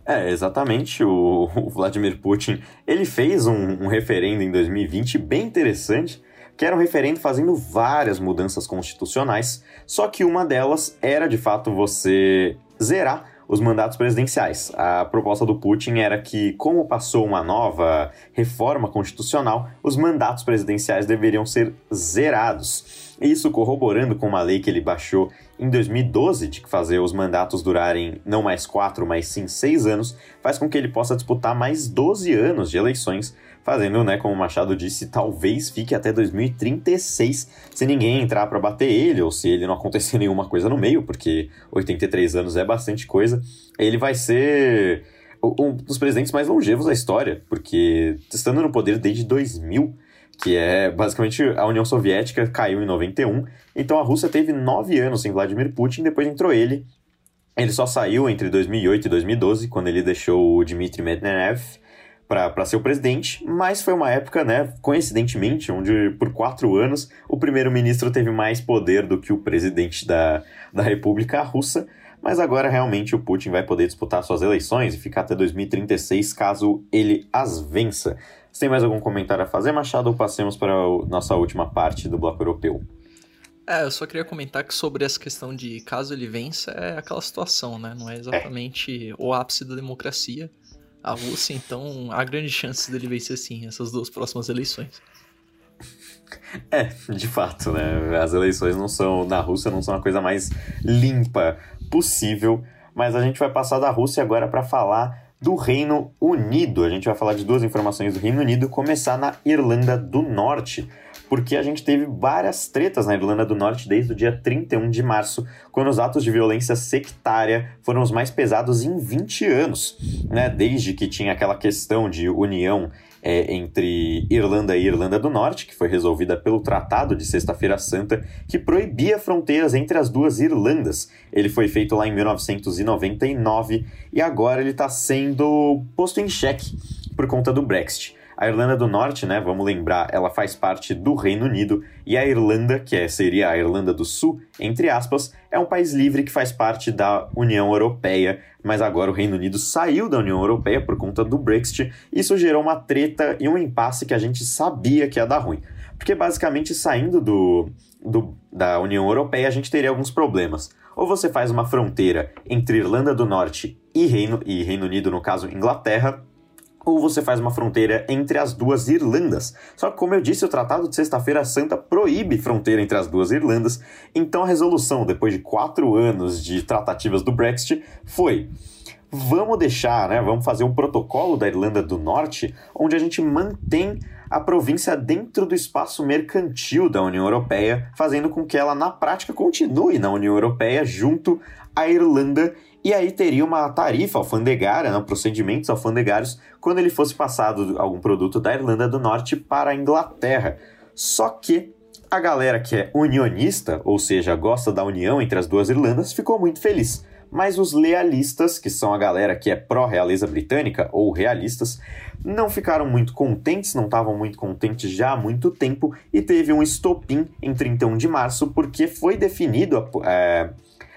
É, exatamente. O, o Vladimir Putin, ele fez um, um referendo em 2020 bem interessante, que era um referendo fazendo várias mudanças constitucionais, só que uma delas era de fato você zerar os mandatos presidenciais. A proposta do Putin era que, como passou uma nova reforma constitucional, os mandatos presidenciais deveriam ser zerados. Isso corroborando com uma lei que ele baixou em 2012 de fazer os mandatos durarem não mais quatro, mas sim seis anos, faz com que ele possa disputar mais 12 anos de eleições fazendo, né, como o Machado disse, talvez fique até 2036 se ninguém entrar para bater ele ou se ele não acontecer nenhuma coisa no meio, porque 83 anos é bastante coisa. Ele vai ser um dos presidentes mais longevos da história, porque estando no poder desde 2000, que é basicamente a União Soviética caiu em 91, então a Rússia teve nove anos sem Vladimir Putin, depois entrou ele. Ele só saiu entre 2008 e 2012, quando ele deixou o Dmitry Medvedev para ser o presidente, mas foi uma época, né, coincidentemente, onde por quatro anos o primeiro-ministro teve mais poder do que o presidente da, da República Russa. Mas agora realmente o Putin vai poder disputar suas eleições e ficar até 2036 caso ele as vença. Você tem mais algum comentário a fazer, Machado, ou passemos para a nossa última parte do bloco europeu? É, eu só queria comentar que sobre essa questão de caso ele vença é aquela situação, né? Não é exatamente é. o ápice da democracia a Rússia, então há grandes chances dele vencer sim essas duas próximas eleições. É, de fato, né? As eleições não são na Rússia não são a coisa mais limpa possível, mas a gente vai passar da Rússia agora para falar do Reino Unido. A gente vai falar de duas informações do Reino Unido, começar na Irlanda do Norte porque a gente teve várias tretas na Irlanda do Norte desde o dia 31 de março, quando os atos de violência sectária foram os mais pesados em 20 anos, né? Desde que tinha aquela questão de união é, entre Irlanda e Irlanda do Norte, que foi resolvida pelo Tratado de Sexta-feira Santa, que proibia fronteiras entre as duas Irlandas. Ele foi feito lá em 1999 e agora ele está sendo posto em xeque por conta do Brexit. A Irlanda do Norte, né, vamos lembrar, ela faz parte do Reino Unido e a Irlanda, que é, seria a Irlanda do Sul, entre aspas, é um país livre que faz parte da União Europeia, mas agora o Reino Unido saiu da União Europeia por conta do Brexit. Isso gerou uma treta e um impasse que a gente sabia que ia dar ruim. Porque basicamente saindo do, do, da União Europeia a gente teria alguns problemas. Ou você faz uma fronteira entre Irlanda do Norte e Reino, e Reino Unido, no caso Inglaterra, ou você faz uma fronteira entre as duas Irlandas. Só que, como eu disse, o Tratado de Sexta-feira Santa proíbe fronteira entre as duas Irlandas, então a resolução, depois de quatro anos de tratativas do Brexit, foi vamos deixar, né? Vamos fazer um protocolo da Irlanda do Norte, onde a gente mantém a província dentro do espaço mercantil da União Europeia, fazendo com que ela na prática continue na União Europeia junto à Irlanda e aí teria uma tarifa alfandegária, né, procedimentos alfandegários, quando ele fosse passado algum produto da Irlanda do Norte para a Inglaterra. Só que a galera que é unionista, ou seja, gosta da união entre as duas Irlandas, ficou muito feliz. Mas os lealistas, que são a galera que é pró-realeza britânica ou realistas, não ficaram muito contentes, não estavam muito contentes já há muito tempo e teve um estopim em 31 de março porque foi definido é,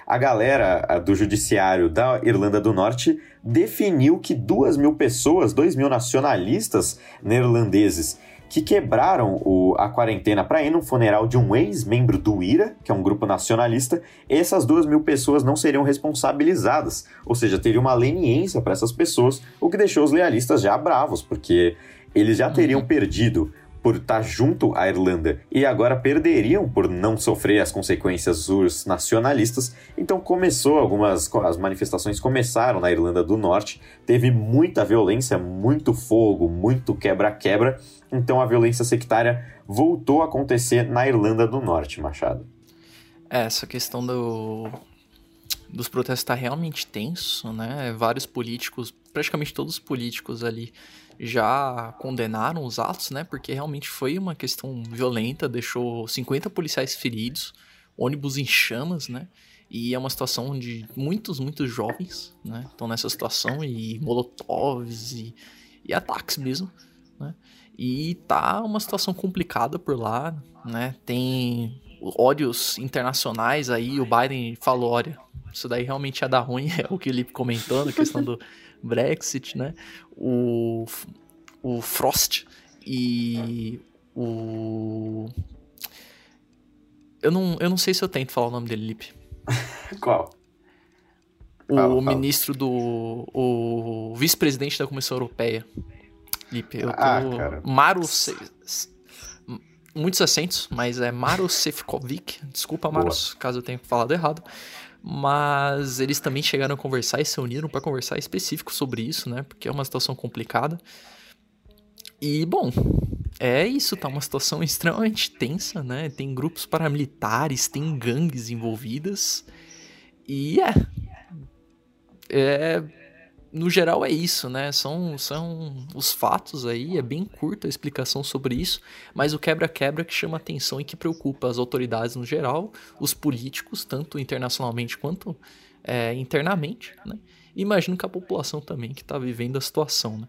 a galera do judiciário da Irlanda do Norte definiu que duas mil pessoas, dois mil nacionalistas neerlandeses que quebraram o, a quarentena para ir num funeral de um ex-membro do IRA, que é um grupo nacionalista, essas duas mil pessoas não seriam responsabilizadas, ou seja, teria uma leniência para essas pessoas, o que deixou os lealistas já bravos, porque eles já teriam uhum. perdido por estar junto à Irlanda e agora perderiam por não sofrer as consequências dos nacionalistas. Então começou algumas as manifestações começaram na Irlanda do Norte, teve muita violência, muito fogo, muito quebra-quebra. Então a violência sectária voltou a acontecer na Irlanda do Norte, Machado. É, essa questão do dos protestos está realmente tenso, né? Vários políticos, praticamente todos os políticos ali já condenaram os atos, né? Porque realmente foi uma questão violenta, deixou 50 policiais feridos, ônibus em chamas, né? E é uma situação onde muitos, muitos jovens, né? Estão nessa situação e molotovs e, e ataques mesmo, né? E tá uma situação complicada por lá, né? Tem ódios internacionais aí, o Biden falou, olha, isso daí realmente ia dar ruim, é o que ele comentou, a questão do Brexit, né? O, o Frost e o. Eu não, eu não sei se eu tento falar o nome dele, Lipe. Qual? O fala, ministro do. O vice-presidente da Comissão Europeia. Lipe, eu tô. Ah, cara. Maro. Muitos acentos, mas é Maro Sefcovic. Desculpa, Maros, caso eu tenha falado errado mas eles também chegaram a conversar e se uniram para conversar específico sobre isso, né? Porque é uma situação complicada. E bom, é isso, tá uma situação extremamente tensa, né? Tem grupos paramilitares, tem gangues envolvidas. E é, é no geral é isso, né? São, são os fatos aí, é bem curta a explicação sobre isso, mas o quebra-quebra que chama atenção e que preocupa as autoridades no geral, os políticos, tanto internacionalmente quanto é, internamente, né? Imagino que a população também que está vivendo a situação, né?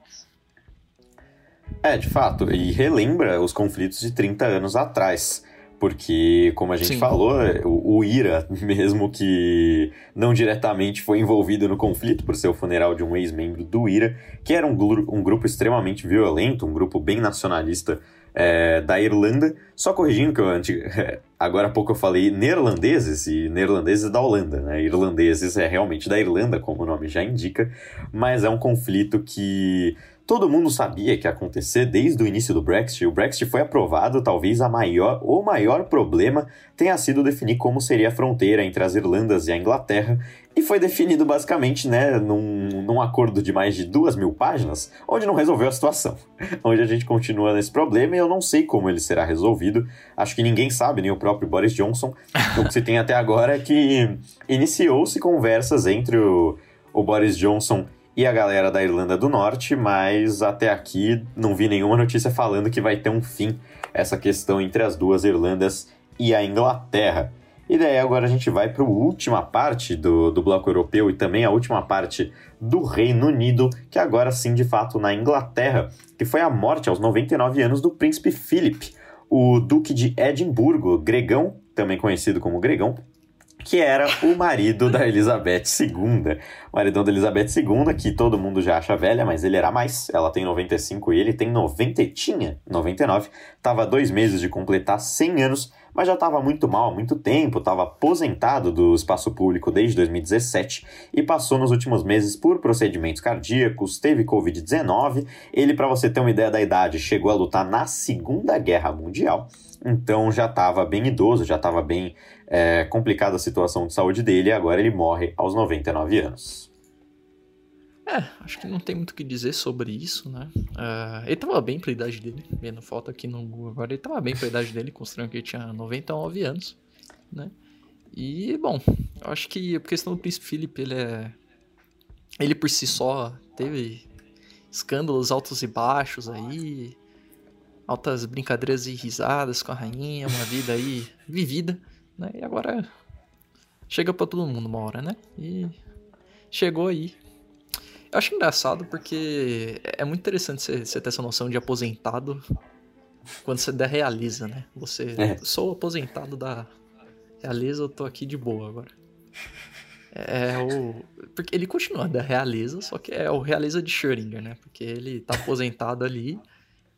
É, de fato, e relembra os conflitos de 30 anos atrás porque, como a gente Sim. falou, o, o, IRA, mesmo que não diretamente foi envolvido no conflito por ser o funeral de um ex-membro do IRA, que era um, um, grupo extremamente violento, um grupo bem nacionalista é, da Irlanda. Só corrigindo que eu agora há pouco eu falei neerlandeses e neerlandeses da Holanda, né? Irlandeses é realmente da Irlanda, como o nome já indica, mas é um conflito que Todo mundo sabia que ia acontecer desde o início do Brexit. O Brexit foi aprovado, talvez a maior, o maior problema tenha sido definir como seria a fronteira entre as Irlandas e a Inglaterra, e foi definido basicamente né, num, num acordo de mais de duas mil páginas, onde não resolveu a situação. onde a gente continua nesse problema e eu não sei como ele será resolvido. Acho que ninguém sabe, nem o próprio Boris Johnson. o que se tem até agora é que iniciou-se conversas entre o, o Boris Johnson e a galera da Irlanda do Norte, mas até aqui não vi nenhuma notícia falando que vai ter um fim essa questão entre as duas Irlandas e a Inglaterra. E daí agora a gente vai para a última parte do, do bloco europeu e também a última parte do Reino Unido, que agora sim de fato na Inglaterra, que foi a morte aos 99 anos do príncipe Philip, o duque de Edimburgo, Gregão, também conhecido como Gregão, que era o marido da Elizabeth II. O maridão da Elizabeth II, que todo mundo já acha velha, mas ele era mais. Ela tem 95 e ele tem 90, tinha 99. Tava dois meses de completar 100 anos mas já estava muito mal há muito tempo, estava aposentado do espaço público desde 2017 e passou nos últimos meses por procedimentos cardíacos, teve Covid-19. Ele, para você ter uma ideia da idade, chegou a lutar na Segunda Guerra Mundial, então já estava bem idoso, já estava bem é, complicada a situação de saúde dele e agora ele morre aos 99 anos. É, acho que não tem muito o que dizer sobre isso, né? Uh, ele tava bem pra idade dele, vendo foto aqui no Google agora, ele tava bem pra idade dele, considerando que ele tinha 99 anos, né? E, bom, acho que a questão do Príncipe Philip, ele é... Ele por si só teve escândalos altos e baixos aí, altas brincadeiras e risadas com a rainha, uma vida aí vivida, né? E agora chega pra todo mundo uma hora, né? E chegou aí eu acho engraçado porque é muito interessante você, ter essa noção de aposentado quando você der realiza, né? Você. É. Sou aposentado da realiza, eu tô aqui de boa agora. É, é o. Porque ele continua da realiza, só que é o realiza de Schrödinger, né? Porque ele tá aposentado ali.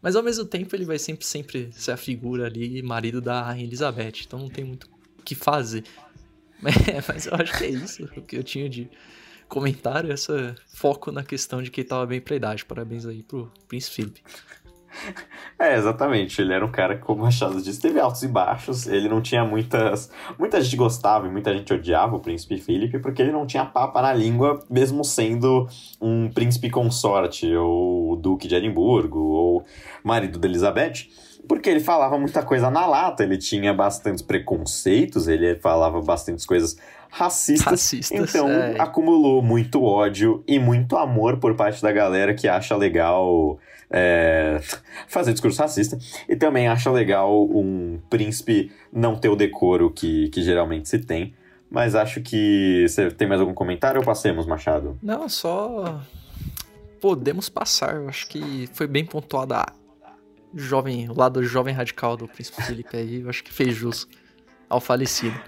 Mas ao mesmo tempo ele vai sempre, sempre ser a figura ali, marido da Rainha Elizabeth. Então não tem muito que fazer. Mas, mas eu acho que é isso o que eu tinha de comentário, esse foco na questão de que ele tava bem pra idade. Parabéns aí pro Príncipe Philip. É, exatamente. Ele era um cara que, como o Machado disse, teve altos e baixos. Ele não tinha muitas. Muita gente gostava e muita gente odiava o príncipe Philip porque ele não tinha papa na língua, mesmo sendo um príncipe consorte, ou duque de Edimburgo, ou marido da Elizabeth porque ele falava muita coisa na lata, ele tinha bastantes preconceitos, ele falava bastantes coisas racistas. racistas então é. acumulou muito ódio e muito amor por parte da galera que acha legal é, fazer discurso racista e também acha legal um príncipe não ter o decoro que, que geralmente se tem. Mas acho que. Você tem mais algum comentário ou passemos, Machado? Não, só. Podemos passar. Eu acho que foi bem pontuada a jovem, o lado jovem radical do Príncipe Felipe aí. Eu acho que fez jus ao falecido.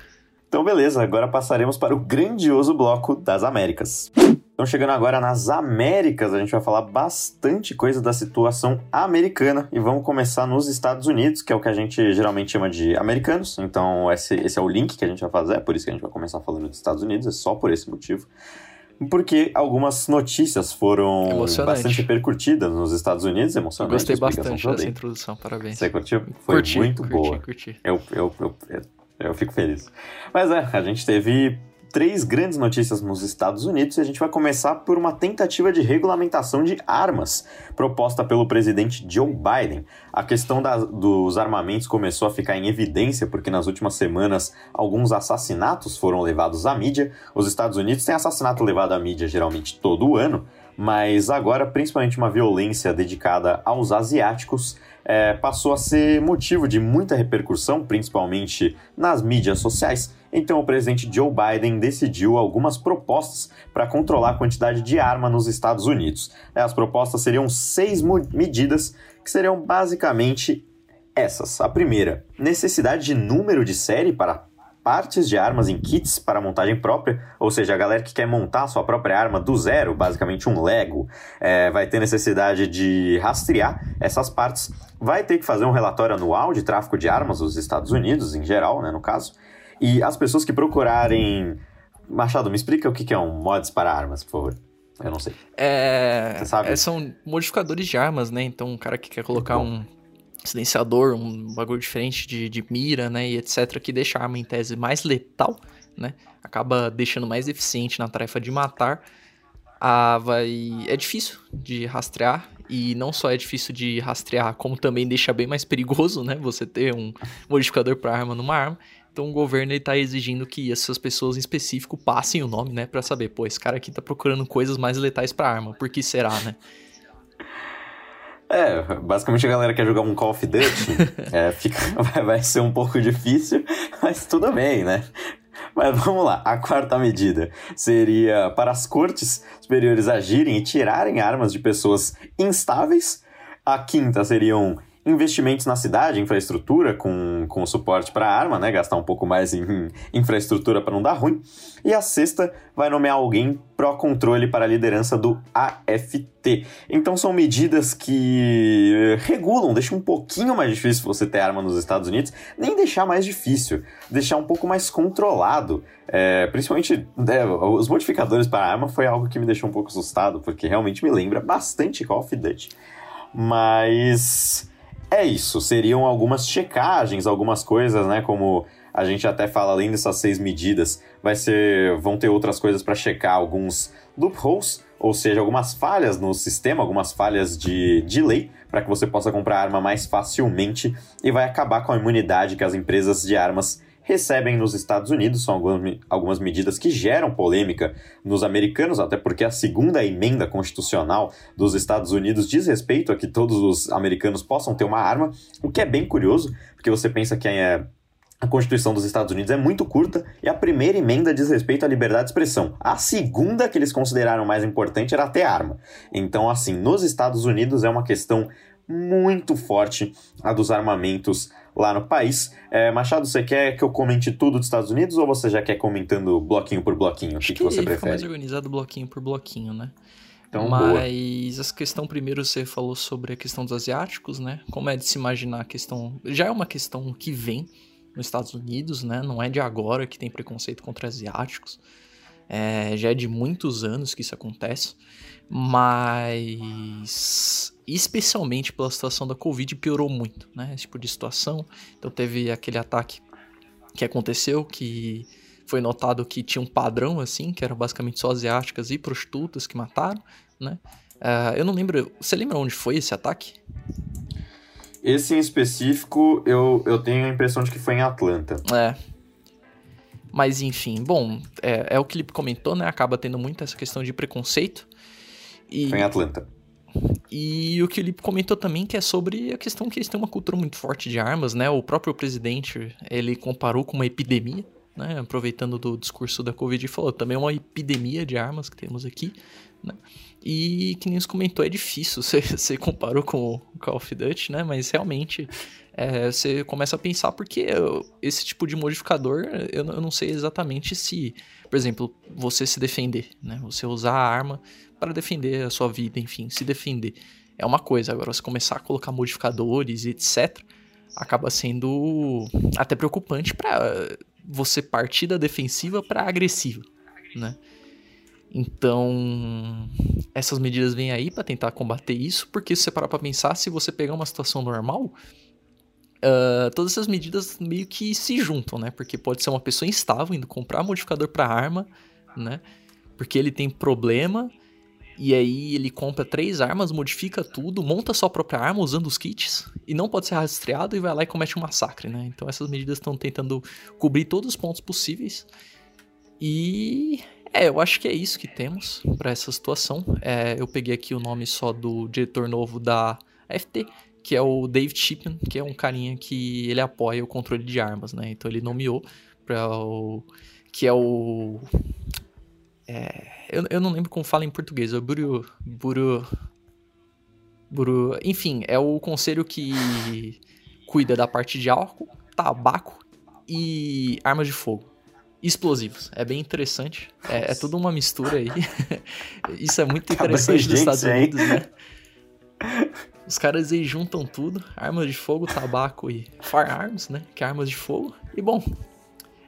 Então, beleza, agora passaremos para o grandioso bloco das Américas. Então, chegando agora nas Américas, a gente vai falar bastante coisa da situação americana e vamos começar nos Estados Unidos, que é o que a gente geralmente chama de americanos. Então, esse, esse é o link que a gente vai fazer, é por isso que a gente vai começar falando dos Estados Unidos, é só por esse motivo. Porque algumas notícias foram bastante repercutidas nos Estados Unidos, emocionante. Gostei bastante dessa introdução, parabéns. Você curtiu? Foi curti, muito curti, boa. Curti. Eu, eu, eu, eu eu fico feliz. Mas é, a gente teve três grandes notícias nos Estados Unidos e a gente vai começar por uma tentativa de regulamentação de armas proposta pelo presidente Joe Biden. A questão da, dos armamentos começou a ficar em evidência porque nas últimas semanas alguns assassinatos foram levados à mídia. Os Estados Unidos têm assassinato levado à mídia geralmente todo ano, mas agora principalmente uma violência dedicada aos asiáticos é, passou a ser motivo de muita repercussão, principalmente nas mídias sociais. Então, o presidente Joe Biden decidiu algumas propostas para controlar a quantidade de arma nos Estados Unidos. É, as propostas seriam seis medidas que seriam basicamente essas. A primeira, necessidade de número de série para partes de armas em kits para montagem própria, ou seja, a galera que quer montar sua própria arma do zero, basicamente um Lego, é, vai ter necessidade de rastrear essas partes, vai ter que fazer um relatório anual de tráfico de armas dos Estados Unidos, em geral, né, no caso, e as pessoas que procurarem. Machado, me explica o que é um mods para armas, por favor. Eu não sei. É, Você sabe? É, são modificadores de armas, né? Então, um cara que quer colocar um, silenciador, um bagulho diferente de, de mira, né, e etc, que deixa a arma em tese mais letal, né, acaba deixando mais eficiente na tarefa de matar. Ah, vai... É difícil de rastrear, e não só é difícil de rastrear, como também deixa bem mais perigoso, né, você ter um modificador para arma numa arma. Então o governo está exigindo que essas pessoas em específico passem o nome, né, para saber, pô, esse cara aqui tá procurando coisas mais letais para arma, por que será, né? É, basicamente a galera quer jogar um Call of Duty, é, fica, vai, vai ser um pouco difícil, mas tudo bem, né? Mas vamos lá, a quarta medida seria para as cortes superiores agirem e tirarem armas de pessoas instáveis. A quinta seriam investimentos na cidade, infraestrutura com, com suporte para arma, né? Gastar um pouco mais em infraestrutura para não dar ruim. E a sexta vai nomear alguém pró-controle para a liderança do AFT. Então são medidas que regulam, deixam um pouquinho mais difícil você ter arma nos Estados Unidos, nem deixar mais difícil, deixar um pouco mais controlado. É, principalmente é, os modificadores para arma foi algo que me deixou um pouco assustado, porque realmente me lembra bastante Call of Duty. Mas é isso, seriam algumas checagens, algumas coisas, né? Como a gente até fala, além dessas seis medidas, vai ser, vão ter outras coisas para checar alguns loopholes, ou seja, algumas falhas no sistema, algumas falhas de, de lei, para que você possa comprar arma mais facilmente e vai acabar com a imunidade que as empresas de armas recebem nos Estados Unidos. São algumas, medidas que geram polêmica nos americanos, até porque a segunda emenda constitucional dos Estados Unidos diz respeito a que todos os americanos possam ter uma arma, o que é bem curioso, porque você pensa que é. A Constituição dos Estados Unidos é muito curta e a primeira emenda diz respeito à liberdade de expressão. A segunda, que eles consideraram mais importante, era ter arma. Então, assim, nos Estados Unidos é uma questão muito forte a dos armamentos lá no país. É, Machado, você quer que eu comente tudo dos Estados Unidos ou você já quer comentando bloquinho por bloquinho? O que, que, você prefere? Fica mais organizado bloquinho por bloquinho, né? Então, Mas boa. essa questão, primeiro você falou sobre a questão dos asiáticos, né? Como é de se imaginar a questão. Já é uma questão que vem nos Estados Unidos, né? Não é de agora que tem preconceito contra asiáticos. É, já é de muitos anos que isso acontece. Mas especialmente pela situação da Covid, piorou muito, né? Esse tipo de situação. Então teve aquele ataque que aconteceu, que foi notado que tinha um padrão, assim, que eram basicamente só asiáticas e prostitutas que mataram, né? Uh, eu não lembro, você lembra onde foi esse ataque? Esse em específico, eu, eu tenho a impressão de que foi em Atlanta. É. Mas enfim, bom, é, é o que ele comentou, né? Acaba tendo muito essa questão de preconceito. E... Foi em Atlanta. E o que ele comentou também que é sobre a questão que eles têm uma cultura muito forte de armas, né? O próprio presidente, ele comparou com uma epidemia, né? Aproveitando do discurso da Covid, falou também é uma epidemia de armas que temos aqui, né? E que nem você comentou, é difícil, você, você comparou com o Call of Duty, né? Mas realmente é, você começa a pensar porque esse tipo de modificador, eu, eu não sei exatamente se, por exemplo, você se defender, né? Você usar a arma para defender a sua vida, enfim, se defender. É uma coisa, agora você começar a colocar modificadores e etc, acaba sendo até preocupante para você partir da defensiva para agressiva, né? Então, essas medidas vêm aí para tentar combater isso, porque se você parar para pensar, se você pegar uma situação normal, uh, todas essas medidas meio que se juntam, né? Porque pode ser uma pessoa instável indo comprar modificador para arma, né? Porque ele tem problema e aí ele compra três armas, modifica tudo, monta sua própria arma usando os kits e não pode ser rastreado e vai lá e comete um massacre, né? Então essas medidas estão tentando cobrir todos os pontos possíveis. E é, eu acho que é isso que temos para essa situação. É, eu peguei aqui o nome só do diretor novo da FT, que é o David Chipman, que é um carinha que ele apoia o controle de armas, né? Então ele nomeou para o que é o é, eu, eu não lembro como fala em português, é o Buru. Buru. Buru. Enfim, é o conselho que cuida da parte de álcool, tabaco e armas de fogo. Explosivos. É bem interessante. É, é tudo uma mistura aí. Isso é muito interessante nos Estados Unidos, né? Os caras aí juntam tudo: armas de fogo, tabaco e firearms, né? Que é armas de fogo. E bom,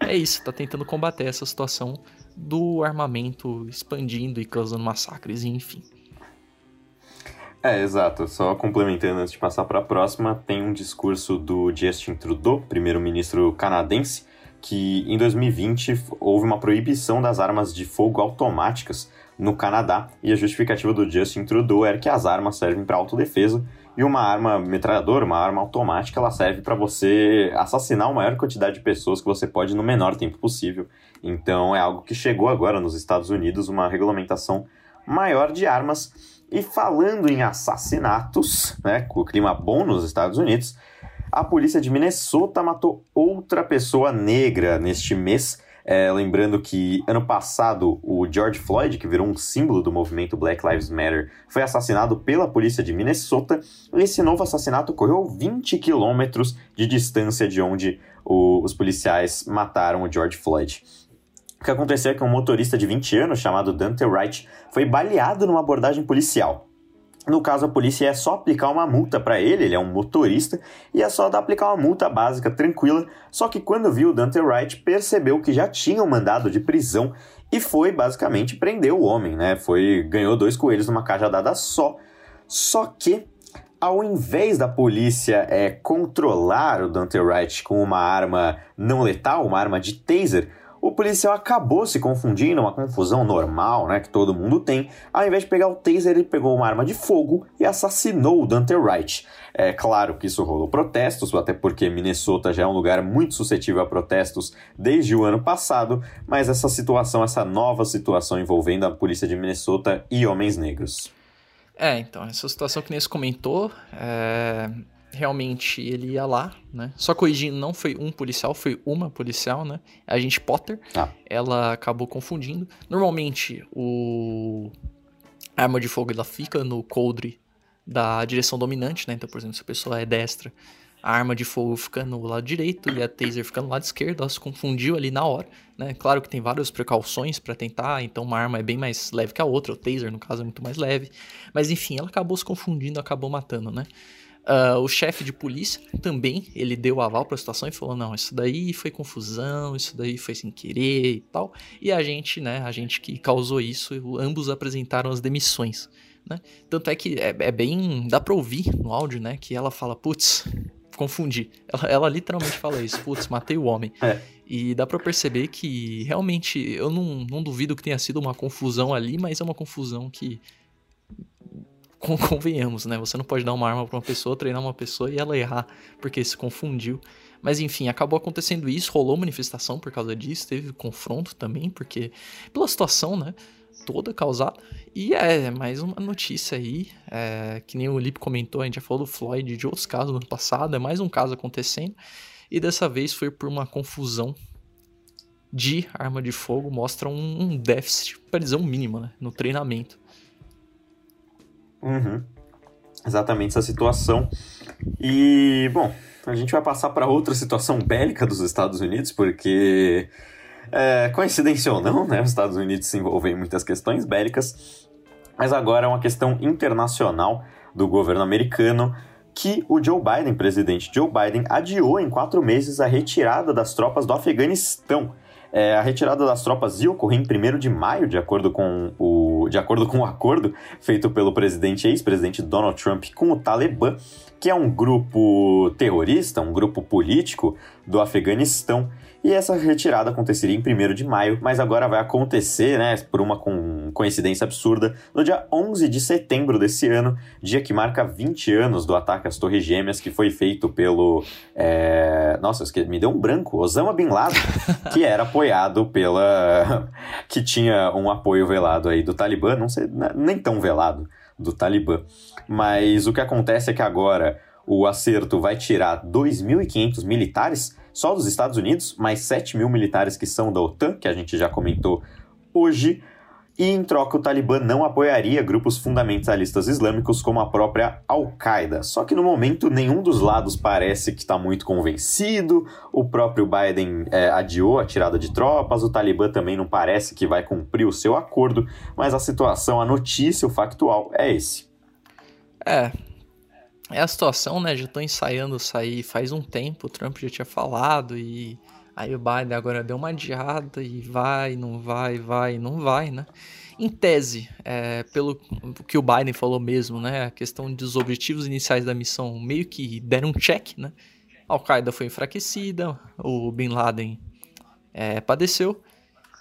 é isso. Tá tentando combater essa situação do armamento expandindo e causando massacres, enfim. É, exato. Só complementando antes de passar para a próxima, tem um discurso do Justin Trudeau, primeiro-ministro canadense, que em 2020 houve uma proibição das armas de fogo automáticas no Canadá, e a justificativa do Justin Trudeau era que as armas servem para autodefesa e uma arma metralhadora, uma arma automática, ela serve para você assassinar a maior quantidade de pessoas que você pode no menor tempo possível. Então é algo que chegou agora nos Estados Unidos, uma regulamentação maior de armas. E falando em assassinatos, né, com o clima bom nos Estados Unidos, a polícia de Minnesota matou outra pessoa negra neste mês. É, lembrando que ano passado o George Floyd, que virou um símbolo do movimento Black Lives Matter, foi assassinado pela polícia de Minnesota. Esse novo assassinato ocorreu 20 quilômetros de distância de onde o, os policiais mataram o George Floyd. O que aconteceu é que um motorista de 20 anos, chamado Dante Wright, foi baleado numa abordagem policial. No caso, a polícia é só aplicar uma multa para ele, ele é um motorista, e é só aplicar uma multa básica, tranquila. Só que quando viu o Dante Wright, percebeu que já tinha um mandado de prisão e foi basicamente prender o homem, né? Foi ganhou dois coelhos numa cajadada só. Só que ao invés da polícia é, controlar o Dante Wright com uma arma não letal, uma arma de taser, o policial acabou se confundindo, uma confusão normal, né, que todo mundo tem. Ao invés de pegar o taser, ele pegou uma arma de fogo e assassinou o Dante Wright. É claro que isso rolou protestos, até porque Minnesota já é um lugar muito suscetível a protestos desde o ano passado, mas essa situação, essa nova situação envolvendo a polícia de Minnesota e homens negros. É, então, essa situação que Nesse comentou, é realmente ele ia lá, né? Só corrigindo, não foi um policial, foi uma policial, né? A gente Potter. Ah. Ela acabou confundindo. Normalmente, o a arma de fogo ela fica no coldre da direção dominante, né? Então, por exemplo, se a pessoa é destra, a arma de fogo fica no lado direito e a taser fica no lado esquerdo. Ela se confundiu ali na hora, né? Claro que tem várias precauções para tentar, então uma arma é bem mais leve que a outra, o taser, no caso, é muito mais leve. Mas enfim, ela acabou se confundindo, acabou matando, né? Uh, o chefe de polícia também, ele deu aval para a situação e falou: não, isso daí foi confusão, isso daí foi sem querer e tal. E a gente, né, a gente que causou isso, ambos apresentaram as demissões, né? Tanto é que é, é bem. dá para ouvir no áudio, né, que ela fala: putz, confundi. Ela, ela literalmente fala isso: putz, matei o homem. É. E dá para perceber que realmente eu não, não duvido que tenha sido uma confusão ali, mas é uma confusão que convenhamos, né? Você não pode dar uma arma para uma pessoa, treinar uma pessoa e ela errar porque se confundiu. Mas enfim, acabou acontecendo isso, rolou manifestação por causa disso, teve confronto também, porque pela situação, né? Toda causada. E é mais uma notícia aí, é, que nem o Lip comentou, a gente já falou do Floyd de outros casos no ano passado, é mais um caso acontecendo. E dessa vez foi por uma confusão de arma de fogo, mostra um, um déficit, para dizer um mínimo, né? No treinamento. Uhum. Exatamente essa situação. E, bom, a gente vai passar para outra situação bélica dos Estados Unidos, porque, é, coincidência ou não, né, os Estados Unidos se envolvem em muitas questões bélicas, mas agora é uma questão internacional do governo americano que o Joe Biden, presidente Joe Biden, adiou em quatro meses a retirada das tropas do Afeganistão. É, a retirada das tropas ia ocorrer em 1 de maio, de acordo com o, de acordo com o acordo feito pelo presidente ex-presidente Donald Trump com o Talibã, que é um grupo terrorista, um grupo político do Afeganistão e essa retirada aconteceria em 1 de maio, mas agora vai acontecer, né, por uma coincidência absurda, no dia 11 de setembro desse ano, dia que marca 20 anos do ataque às Torres Gêmeas, que foi feito pelo. É... Nossa, me deu um branco, Osama Bin Laden, que era apoiado pela. que tinha um apoio velado aí do Talibã, não sei, nem tão velado do Talibã. Mas o que acontece é que agora o acerto vai tirar 2.500 militares só dos Estados Unidos, mais 7 mil militares que são da OTAN, que a gente já comentou hoje. E em troca, o Talibã não apoiaria grupos fundamentalistas islâmicos como a própria Al-Qaeda. Só que no momento, nenhum dos lados parece que está muito convencido. O próprio Biden é, adiou a tirada de tropas, o Talibã também não parece que vai cumprir o seu acordo. Mas a situação, a notícia, o factual é esse. É, é a situação, né? Já tô ensaiando sair faz um tempo, o Trump já tinha falado e aí o Biden agora deu uma adiada e vai, não vai, vai, não vai, né? Em tese, é, pelo que o Biden falou mesmo, né? A questão dos objetivos iniciais da missão meio que deram um check, né? Al-Qaeda foi enfraquecida, o Bin Laden é, padeceu.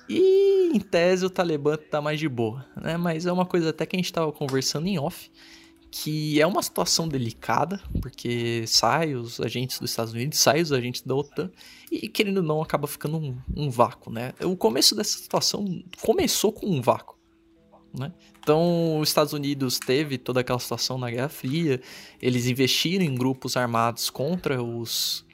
E em tese o Talibã tá mais de boa, né? Mas é uma coisa até que a gente tava conversando em off que é uma situação delicada, porque sai os agentes dos Estados Unidos, sai os agentes da OTAN, e querendo ou não, acaba ficando um, um vácuo, né? O começo dessa situação começou com um vácuo. Né? Então, os Estados Unidos teve toda aquela situação na Guerra Fria, eles investiram em grupos armados contra os,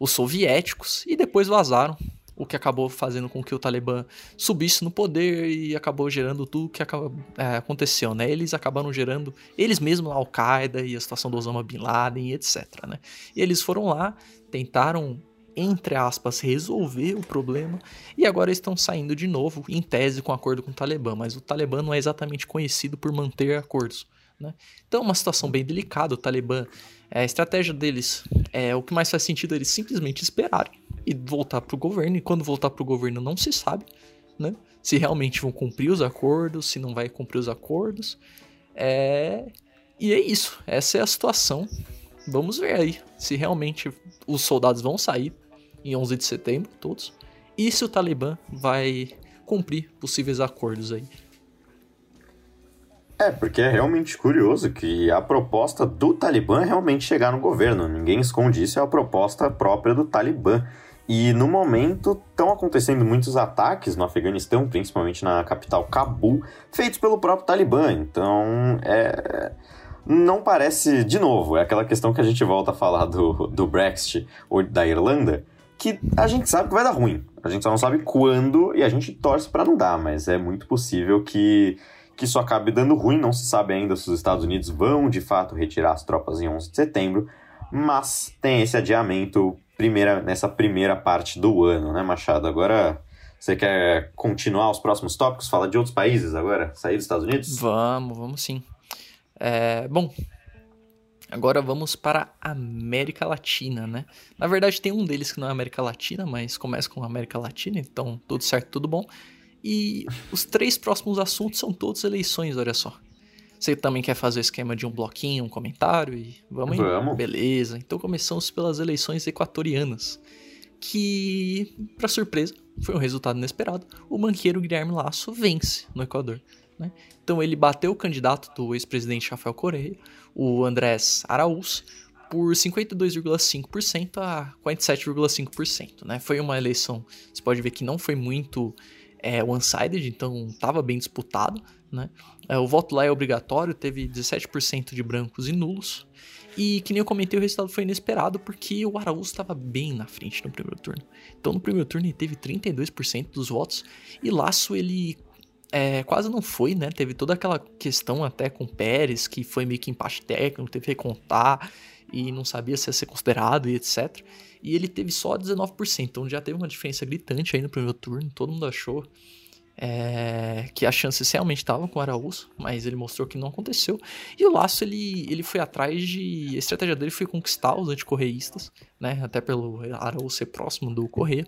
os soviéticos e depois vazaram, o que acabou fazendo com que o Talibã subisse no poder e acabou gerando tudo que acaba, é, aconteceu, né? Eles acabaram gerando eles mesmos a Al-Qaeda e a situação do Osama Bin Laden, etc, né? E eles foram lá, tentaram entre aspas, resolver o problema e agora estão saindo de novo, em tese, com acordo com o Talibã, mas o Talibã não é exatamente conhecido por manter acordos. Né? Então é uma situação bem delicada. O Talibã, é, a estratégia deles, é o que mais faz sentido é eles simplesmente esperarem e voltar para o governo, e quando voltar para o governo não se sabe né? se realmente vão cumprir os acordos, se não vai cumprir os acordos. É... E é isso, essa é a situação. Vamos ver aí se realmente os soldados vão sair em 11 de setembro, todos, e se o Talibã vai cumprir possíveis acordos aí. É, porque é realmente curioso que a proposta do Talibã é realmente chegar no governo. Ninguém esconde isso, é a proposta própria do Talibã. E no momento estão acontecendo muitos ataques no Afeganistão, principalmente na capital Cabul, feitos pelo próprio Talibã. Então, é não parece, de novo, é aquela questão que a gente volta a falar do, do Brexit ou da Irlanda, que a gente sabe que vai dar ruim. A gente só não sabe quando e a gente torce para não dar, mas é muito possível que, que isso acabe dando ruim. Não se sabe ainda se os Estados Unidos vão de fato retirar as tropas em 11 de setembro, mas tem esse adiamento primeira, nessa primeira parte do ano, né, Machado? Agora. Você quer continuar os próximos tópicos? Falar de outros países agora? Sair dos Estados Unidos? Vamos, vamos sim. É, bom, Agora vamos para a América Latina, né? Na verdade, tem um deles que não é América Latina, mas começa com América Latina, então tudo certo, tudo bom. E os três próximos assuntos são todos eleições, olha só. Você também quer fazer o esquema de um bloquinho, um comentário? E vamos, vamos. Beleza. Então começamos pelas eleições equatorianas. Que, para surpresa, foi um resultado inesperado. O banqueiro Guilherme Lasso vence no Equador. Né? Então ele bateu o candidato do ex-presidente Rafael Correia, o Andrés Araúz, por 52,5% a 47,5%. Né? Foi uma eleição, você pode ver que não foi muito é, one-sided, então estava bem disputado. Né? É, o voto lá é obrigatório, teve 17% de brancos e nulos. E que nem eu comentei, o resultado foi inesperado porque o Araújo estava bem na frente no primeiro turno. Então no primeiro turno ele teve 32% dos votos e Laço ele é, quase não foi, né? Teve toda aquela questão até com Pérez, que foi meio que empate técnico, teve que recontar e não sabia se ia ser considerado e etc. E ele teve só 19%, então já teve uma diferença gritante aí no primeiro turno, todo mundo achou é, que as chances realmente estavam com o Araújo, mas ele mostrou que não aconteceu. E o Laço, ele, ele foi atrás de... A estratégia dele foi conquistar os anticorreístas, né? Até pelo Araújo ser próximo do Correia.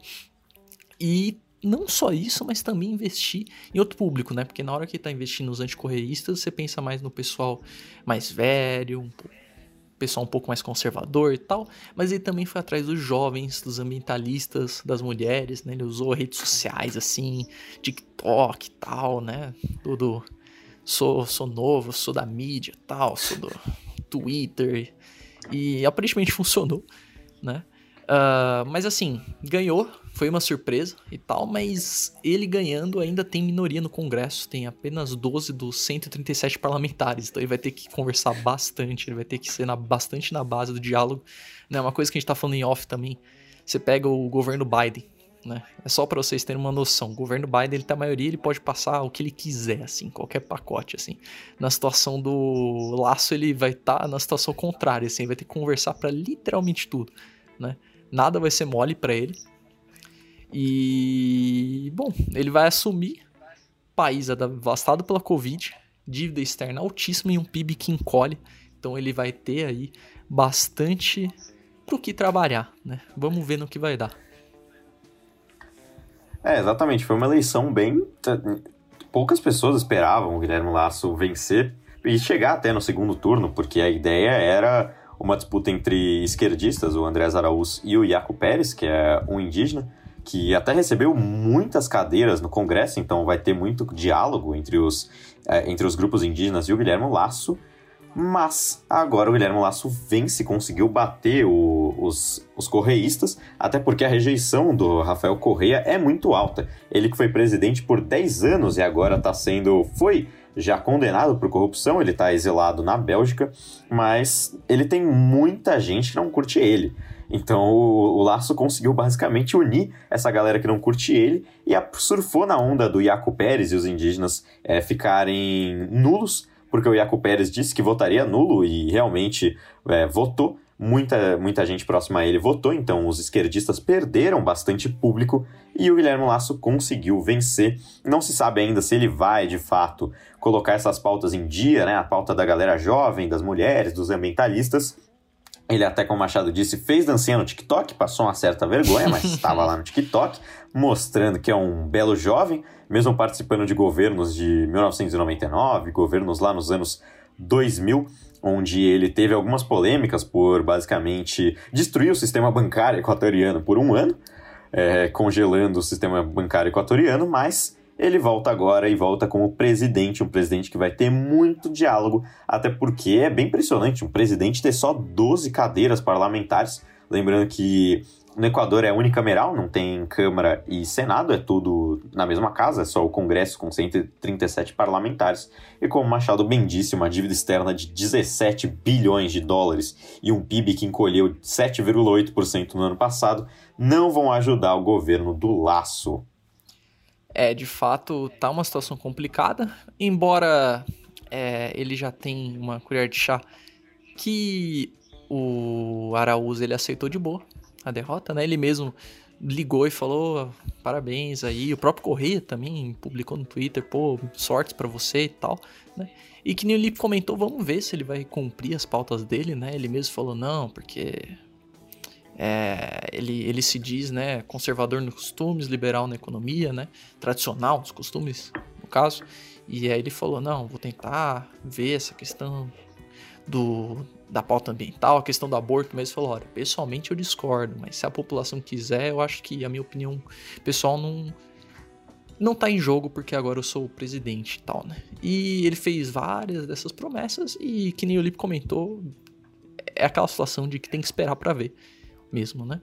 E não só isso, mas também investir em outro público, né? Porque na hora que tá investindo nos anticorreístas, você pensa mais no pessoal mais velho, um pessoal um pouco mais conservador e tal, mas ele também foi atrás dos jovens, dos ambientalistas, das mulheres, né? Ele usou redes sociais assim, TikTok e tal, né? Tudo sou sou novo, sou da mídia, tal, sou do Twitter e aparentemente funcionou, né? Uh, mas assim, ganhou, foi uma surpresa e tal, mas ele ganhando ainda tem minoria no Congresso, tem apenas 12 dos 137 parlamentares, então ele vai ter que conversar bastante, ele vai ter que ser na, bastante na base do diálogo. Né? Uma coisa que a gente tá falando em off também, você pega o governo Biden, né? É só para vocês terem uma noção. O governo Biden, ele tem a maioria, ele pode passar o que ele quiser, assim, qualquer pacote, assim. Na situação do Laço, ele vai estar tá na situação contrária, assim, vai ter que conversar para literalmente tudo, né? nada vai ser mole para ele. E, bom, ele vai assumir país devastado pela Covid, dívida externa altíssima e um PIB que encolhe. Então ele vai ter aí bastante pro que trabalhar, né? Vamos ver no que vai dar. É, exatamente. Foi uma eleição bem. Poucas pessoas esperavam o Guilherme Lasso vencer e chegar até no segundo turno, porque a ideia era uma disputa entre esquerdistas, o Andrés Araúz e o Iaco Pérez, que é um indígena, que até recebeu muitas cadeiras no Congresso, então vai ter muito diálogo entre os, é, entre os grupos indígenas e o Guilherme Lasso. Mas agora o Guilherme Lasso vence, conseguiu bater o, os, os correístas, até porque a rejeição do Rafael Correia é muito alta. Ele que foi presidente por 10 anos e agora está sendo. foi já condenado por corrupção, ele está exilado na Bélgica, mas ele tem muita gente que não curte ele. Então o, o, Laço conseguiu basicamente unir essa galera que não curte ele e a, surfou na onda do Iaco Pérez e os indígenas é, ficarem nulos, porque o Iaco Pérez disse que votaria nulo e realmente é, votou. Muita, muita gente próxima a ele votou, então os esquerdistas perderam bastante público e o Guilherme Lasso conseguiu vencer. Não se sabe ainda se ele vai, de fato, colocar essas pautas em dia, né? A pauta da galera jovem, das mulheres, dos ambientalistas. Ele até, como o Machado disse, fez dancinha no TikTok, passou uma certa vergonha, mas estava lá no TikTok, mostrando que é um belo jovem, mesmo participando de governos de 1999, governos lá nos anos 2000 onde ele teve algumas polêmicas por basicamente destruir o sistema bancário equatoriano por um ano, é, congelando o sistema bancário equatoriano, mas ele volta agora e volta como presidente, um presidente que vai ter muito diálogo, até porque é bem impressionante um presidente ter só 12 cadeiras parlamentares. Lembrando que no Equador é unicameral, não tem Câmara e Senado, é tudo na mesma casa, é só o Congresso com 137 parlamentares. E como Machado bem disse, uma dívida externa de 17 bilhões de dólares e um PIB que encolheu 7,8% no ano passado não vão ajudar o governo do laço. É, de fato, tá uma situação complicada, embora é, ele já tem uma colher de chá que o Araújo ele aceitou de boa a derrota, né? Ele mesmo ligou e falou parabéns aí. O próprio Correia também publicou no Twitter, pô, sorte para você e tal, né? E que nem Lipe comentou, vamos ver se ele vai cumprir as pautas dele, né? Ele mesmo falou não, porque é, ele, ele se diz, né, conservador nos costumes, liberal na economia, né? Tradicional nos costumes, no caso. E aí ele falou, não, vou tentar ver essa questão do, da pauta ambiental, a questão do aborto, mas falou, olha, pessoalmente eu discordo, mas se a população quiser, eu acho que a minha opinião pessoal não não tá em jogo porque agora eu sou o presidente e tal, né? E ele fez várias dessas promessas e que nem o Lipe comentou, é aquela situação de que tem que esperar para ver mesmo, né?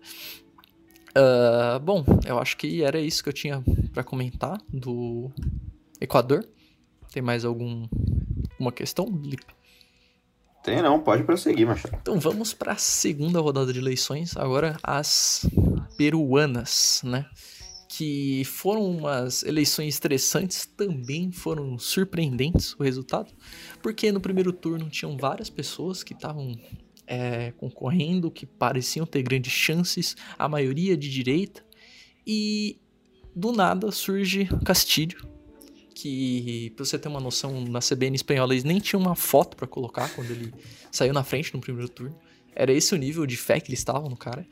Uh, bom, eu acho que era isso que eu tinha para comentar do Equador. Tem mais algum uma questão, Lipe? Tem não, pode prosseguir, Machado. Então vamos para a segunda rodada de eleições, agora as peruanas, né? Que foram umas eleições estressantes, também foram surpreendentes o resultado, porque no primeiro turno tinham várias pessoas que estavam é, concorrendo, que pareciam ter grandes chances, a maioria de direita, e do nada surge Castilho, que, pra você ter uma noção, na CBN espanhola eles nem tinham uma foto para colocar quando ele saiu na frente no primeiro turno. Era esse o nível de fé que eles estavam no cara.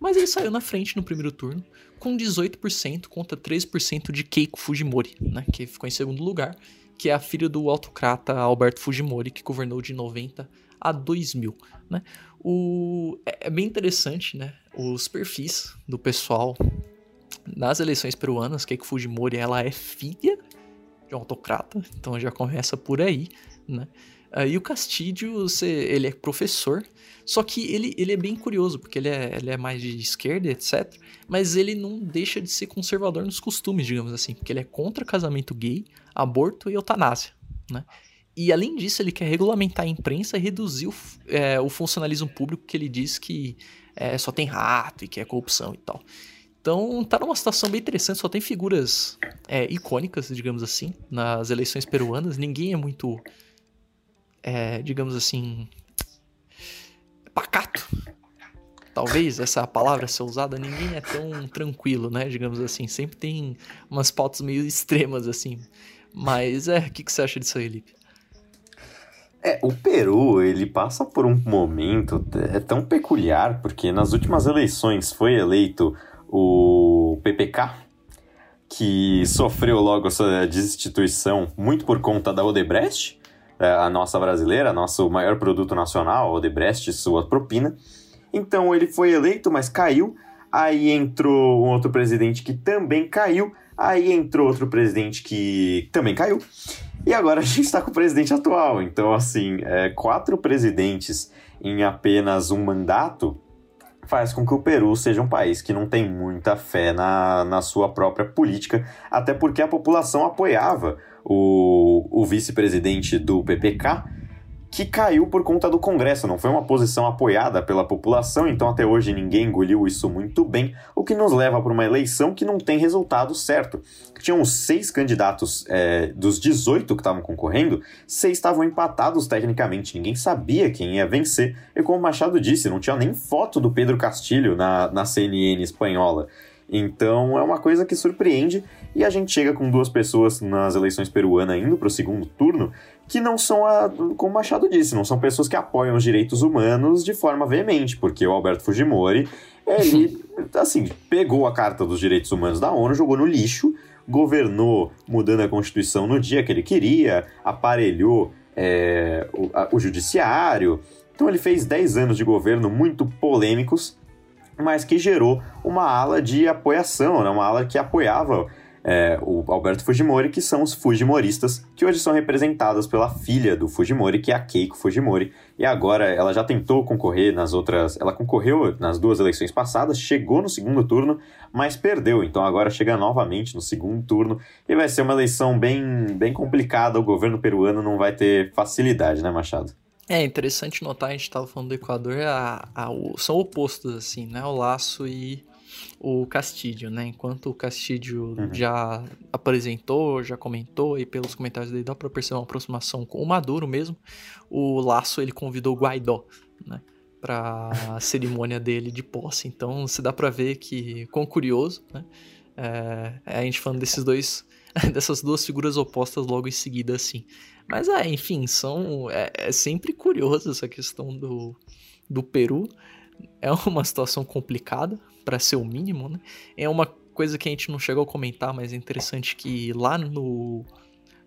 Mas ele saiu na frente no primeiro turno, com 18% contra 3% de Keiko Fujimori, né, que ficou em segundo lugar, que é a filha do autocrata Alberto Fujimori, que governou de 90 a 2000. Né. O, é, é bem interessante né, os perfis do pessoal nas eleições peruanas. Keiko Fujimori ela é filha de um autocrata, então já começa por aí, né? Uh, e o Castilho, ele é professor, só que ele, ele é bem curioso, porque ele é, ele é mais de esquerda, etc. Mas ele não deixa de ser conservador nos costumes, digamos assim, porque ele é contra casamento gay, aborto e eutanásia, né? E além disso, ele quer regulamentar a imprensa e reduzir o, é, o funcionalismo público que ele diz que é, só tem rato e que é corrupção e tal. Então tá numa situação bem interessante, só tem figuras é, icônicas, digamos assim, nas eleições peruanas. Ninguém é muito, é, digamos assim, pacato. Talvez essa palavra ser usada, ninguém é tão tranquilo, né? Digamos assim, sempre tem umas pautas meio extremas, assim. Mas é, o que, que você acha disso aí, Lipe? É, o Peru, ele passa por um momento é tão peculiar, porque nas últimas eleições foi eleito o PPK, que sofreu logo essa destituição muito por conta da Odebrecht, é, a nossa brasileira, nosso maior produto nacional, Odebrecht, sua propina. Então ele foi eleito, mas caiu. Aí entrou um outro presidente que também caiu. Aí entrou outro presidente que também caiu. E agora a gente está com o presidente atual. Então, assim, é, quatro presidentes em apenas um mandato faz com que o Peru seja um país que não tem muita fé na, na sua própria política, até porque a população apoiava o, o, vice-presidente do PPK, que caiu por conta do Congresso, não foi uma posição apoiada pela população, então até hoje ninguém engoliu isso muito bem, o que nos leva para uma eleição que não tem resultado certo. Tinham seis candidatos é, dos 18 que estavam concorrendo, seis estavam empatados tecnicamente, ninguém sabia quem ia vencer, e como o Machado disse, não tinha nem foto do Pedro Castilho na, na CNN espanhola. Então é uma coisa que surpreende e a gente chega com duas pessoas nas eleições peruanas indo para o segundo turno que não são, a, como Machado disse, não são pessoas que apoiam os direitos humanos de forma veemente, porque o Alberto Fujimori, ele, assim, pegou a Carta dos Direitos Humanos da ONU, jogou no lixo, governou mudando a Constituição no dia que ele queria, aparelhou é, o, a, o judiciário. Então ele fez 10 anos de governo muito polêmicos, mas que gerou uma ala de apoiação, né? uma ala que apoiava é, o Alberto Fujimori, que são os Fujimoristas, que hoje são representadas pela filha do Fujimori, que é a Keiko Fujimori. E agora ela já tentou concorrer nas outras. Ela concorreu nas duas eleições passadas, chegou no segundo turno, mas perdeu. Então agora chega novamente no segundo turno e vai ser uma eleição bem, bem complicada. O governo peruano não vai ter facilidade, né, Machado? É interessante notar, a gente estava falando do Equador, a, a, são opostos, assim, né? O Laço e o Castilho, né? Enquanto o Castilho uhum. já apresentou, já comentou, e pelos comentários dele dá pra perceber uma aproximação com o Maduro mesmo, o Laço ele convidou o Guaidó, né? Pra cerimônia dele de posse. Então se dá pra ver que, quão curioso, né? É, é a gente falando desses dois, dessas duas figuras opostas logo em seguida, assim. Mas é, enfim, são. É, é sempre curioso essa questão do, do Peru. É uma situação complicada, para ser o mínimo, né? É uma coisa que a gente não chegou a comentar, mas é interessante que lá no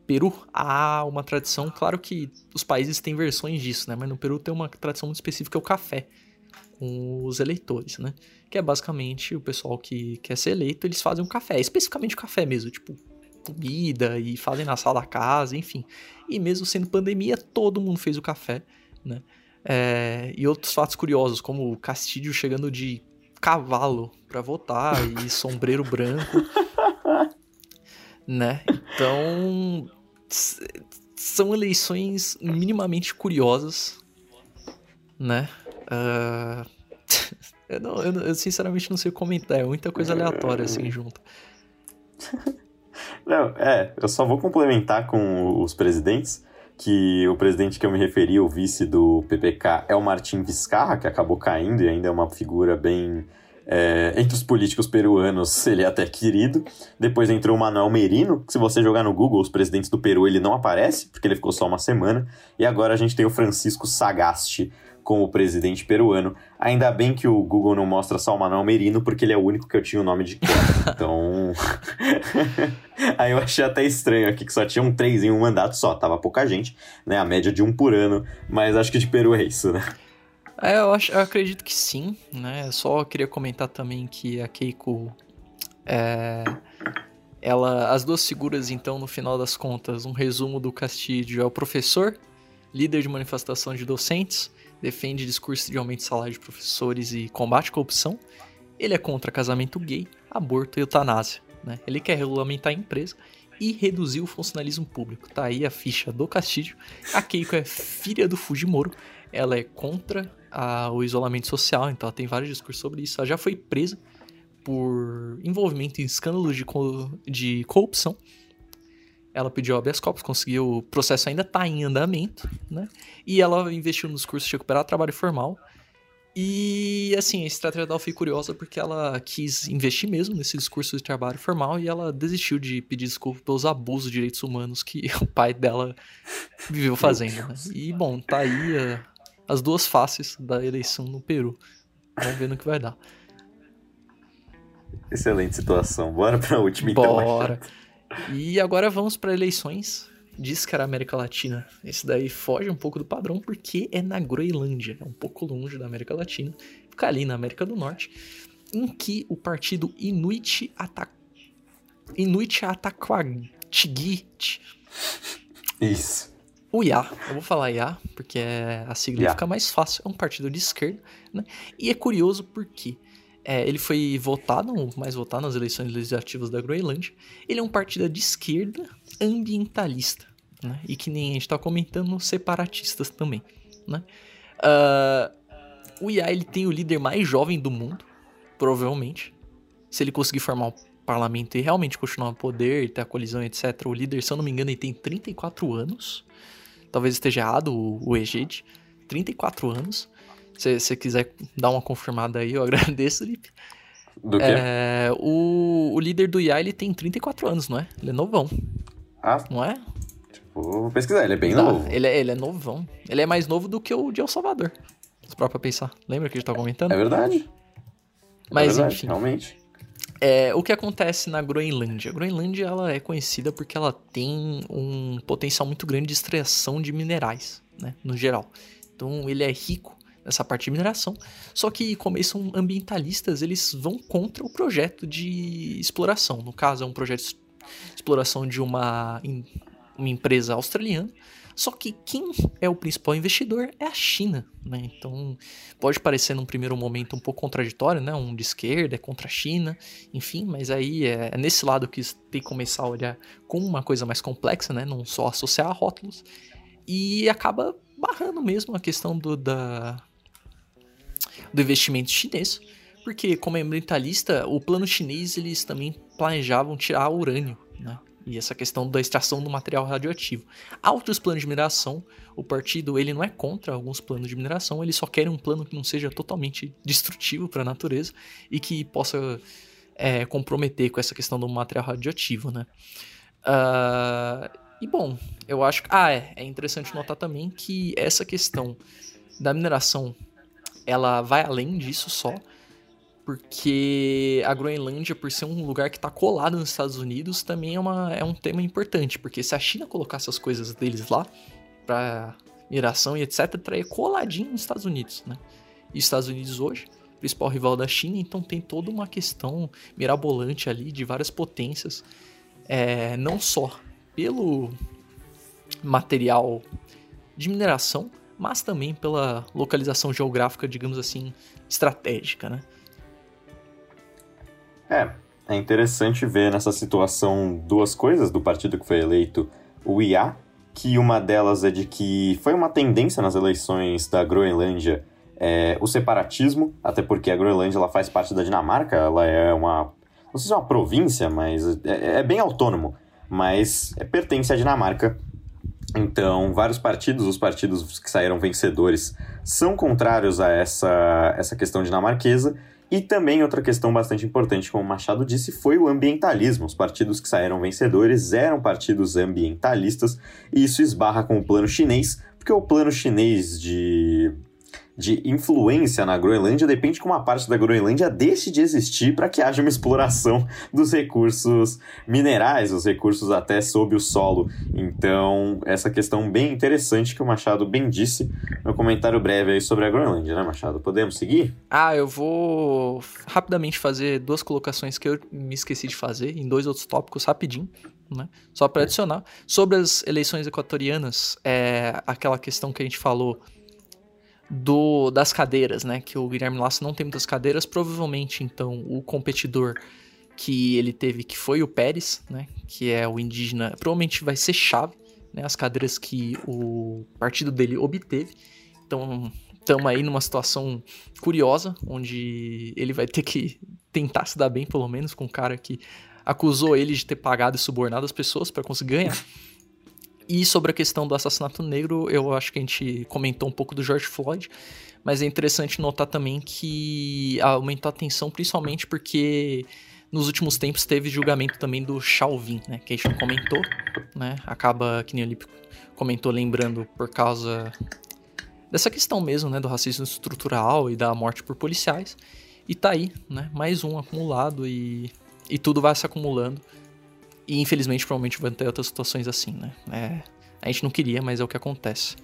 Peru há uma tradição, claro que os países têm versões disso, né? Mas no Peru tem uma tradição muito específica, é o café com os eleitores, né? Que é basicamente o pessoal que quer ser eleito, eles fazem um café, especificamente café mesmo, tipo comida e fazem na sala da casa, enfim. E mesmo sendo pandemia, todo mundo fez o café, né? É, e outros fatos curiosos, como o Castilho chegando de cavalo para votar e sombreiro branco, né? Então são eleições minimamente curiosas, né? Uh... eu, não, eu, eu, sinceramente não sei comentar, é muita coisa aleatória assim junto. Não, é, eu só vou complementar com os presidentes, que o presidente que eu me referi, o vice do PPK, é o Martim Vizcarra, que acabou caindo e ainda é uma figura bem. É, entre os políticos peruanos, ele é até querido. Depois entrou o Manuel Merino, que se você jogar no Google os presidentes do Peru, ele não aparece, porque ele ficou só uma semana. E agora a gente tem o Francisco Sagasti, como presidente peruano. Ainda bem que o Google não mostra só o Manuel Merino, porque ele é o único que eu tinha o nome de cor. Então. Aí eu achei até estranho aqui que só tinha um três em um mandato só. Tava pouca gente, né? A média de um por ano. Mas acho que de Peru é isso, né? É, eu, acho, eu acredito que sim, né? Só queria comentar também que a Keiko. É, ela, as duas figuras, então, no final das contas, um resumo do Castilho é o professor, líder de manifestação de docentes, defende discurso de aumento de salário de professores e combate à corrupção. Ele é contra casamento gay, aborto e eutanásia. Né? Ele quer regulamentar a empresa e reduzir o funcionalismo público. Tá aí a ficha do Castilho. A Keiko é filha do Fujimoro. Ela é contra a, o isolamento social, então ela tem vários discursos sobre isso. Ela já foi presa por envolvimento em escândalos de, de corrupção ela pediu habeas corpus, conseguiu, o processo ainda está em andamento, né? E ela investiu nos cursos de recuperar trabalho formal. E assim, a estratégia dela foi curiosa porque ela quis investir mesmo nesse discurso de trabalho formal e ela desistiu de pedir desculpa pelos abusos de direitos humanos que o pai dela viveu fazendo. Né? E bom, tá aí a, as duas faces da eleição no Peru. Vamos ver no que vai dar. Excelente situação. Bora pra última então. Bora. E agora vamos para eleições. Diz que era América Latina. Esse daí foge um pouco do padrão porque é na Groenlândia, é um pouco longe da América Latina, fica ali na América do Norte, em que o partido Inuit Atak Inuit Ataquagit Isso. O IA, eu vou falar IA, porque é, a sigla fica mais fácil, é um partido de esquerda, né? E é curioso porque é, ele foi votado, mais votado nas eleições legislativas da Groenlândia. Ele é um partido de esquerda ambientalista. né? E que nem a gente tá comentando, separatistas também, né? Uh, o IA ele tem o líder mais jovem do mundo, provavelmente. Se ele conseguir formar um parlamento e realmente continuar no poder, ter a colisão, etc. O líder, se eu não me engano, ele tem 34 anos. Talvez esteja errado o, o Egede. 34 anos. Se você quiser dar uma confirmada aí, eu agradeço, Lipe. Do quê? É, o, o líder do IA, ele tem 34 anos, não é? Ele é novão. Ah, Não é? tipo, vou pesquisar, ele é bem Tá, novo. Ele, é, ele é novão. Ele é mais novo do que o de El Salvador. Se para pra pensar. Lembra que a gente tava comentando? É verdade. Mas é verdade, enfim. realmente. É, o que acontece na Groenlândia? A Groenlândia ela é conhecida porque ela tem um potencial muito grande de extração de minerais, né, no geral. Então ele é rico nessa parte de mineração. Só que como eles são ambientalistas, eles vão contra o projeto de exploração. No caso, é um projeto de exploração de uma, uma empresa australiana. Só que quem é o principal investidor é a China, né? Então pode parecer num primeiro momento um pouco contraditório, né? Um de esquerda é contra a China, enfim, mas aí é, é nesse lado que tem que começar a olhar com uma coisa mais complexa, né? Não só associar a rótulos. E acaba barrando mesmo a questão do, da, do investimento chinês. Porque, como é ambientalista, o plano chinês eles também planejavam tirar urânio, né? E essa questão da extração do material radioativo. Há outros planos de mineração. O partido ele não é contra alguns planos de mineração, ele só quer um plano que não seja totalmente destrutivo para a natureza e que possa é, comprometer com essa questão do material radioativo, né? Ah, e bom, eu acho que. Ah, é, é interessante notar também que essa questão da mineração ela vai além disso só, porque a Groenlândia, por ser um lugar que está colado nos Estados Unidos, também é, uma, é um tema importante, porque se a China colocasse as coisas deles lá, para mineração e etc, estaria coladinho nos Estados Unidos, né? E os Estados Unidos hoje, principal rival da China, então tem toda uma questão mirabolante ali de várias potências, é, não só pelo material de mineração, mas também pela localização geográfica, digamos assim, estratégica, né? É, é interessante ver nessa situação duas coisas do partido que foi eleito, o IA, que uma delas é de que foi uma tendência nas eleições da Groenlândia é, o separatismo, até porque a Groenlândia ela faz parte da Dinamarca, ela é uma, não sei se é uma província, mas é, é bem autônomo, mas é, pertence à Dinamarca. Então, vários partidos, os partidos que saíram vencedores, são contrários a essa, essa questão dinamarquesa. E também outra questão bastante importante, como o Machado disse, foi o ambientalismo. Os partidos que saíram vencedores eram partidos ambientalistas, e isso esbarra com o plano chinês, porque o plano chinês de, de influência na Groenlândia depende que uma parte da Groenlândia deixe de existir para que haja uma exploração dos recursos minerais, os recursos até sob o solo. Então, essa questão bem interessante que o Machado bem disse no comentário breve aí sobre a Groenlândia, né, Machado? Podemos seguir? Ah, eu vou rapidamente fazer duas colocações que eu me esqueci de fazer em dois outros tópicos rapidinho, né? Só para adicionar. Sobre as eleições equatorianas, é aquela questão que a gente falou do das cadeiras, né? Que o Guilherme Lasso não tem muitas cadeiras, provavelmente então o competidor que ele teve, que foi o Pérez, né? Que é o indígena, provavelmente vai ser chave, né? As cadeiras que o partido dele obteve. Então, estamos aí numa situação curiosa, onde ele vai ter que tentar se dar bem, pelo menos, com o cara que acusou ele de ter pagado e subornado as pessoas para conseguir ganhar. E sobre a questão do assassinato negro, eu acho que a gente comentou um pouco do George Floyd, mas é interessante notar também que aumentou a tensão, principalmente porque nos últimos tempos teve julgamento também do Chauvin, né? Que a gente comentou, né? Acaba, que nem o Lipe comentou, lembrando por causa dessa questão mesmo, né? Do racismo estrutural e da morte por policiais. E tá aí, né? Mais um acumulado e, e tudo vai se acumulando. E infelizmente, provavelmente vai ter outras situações assim, né? É, a gente não queria, mas é o que acontece.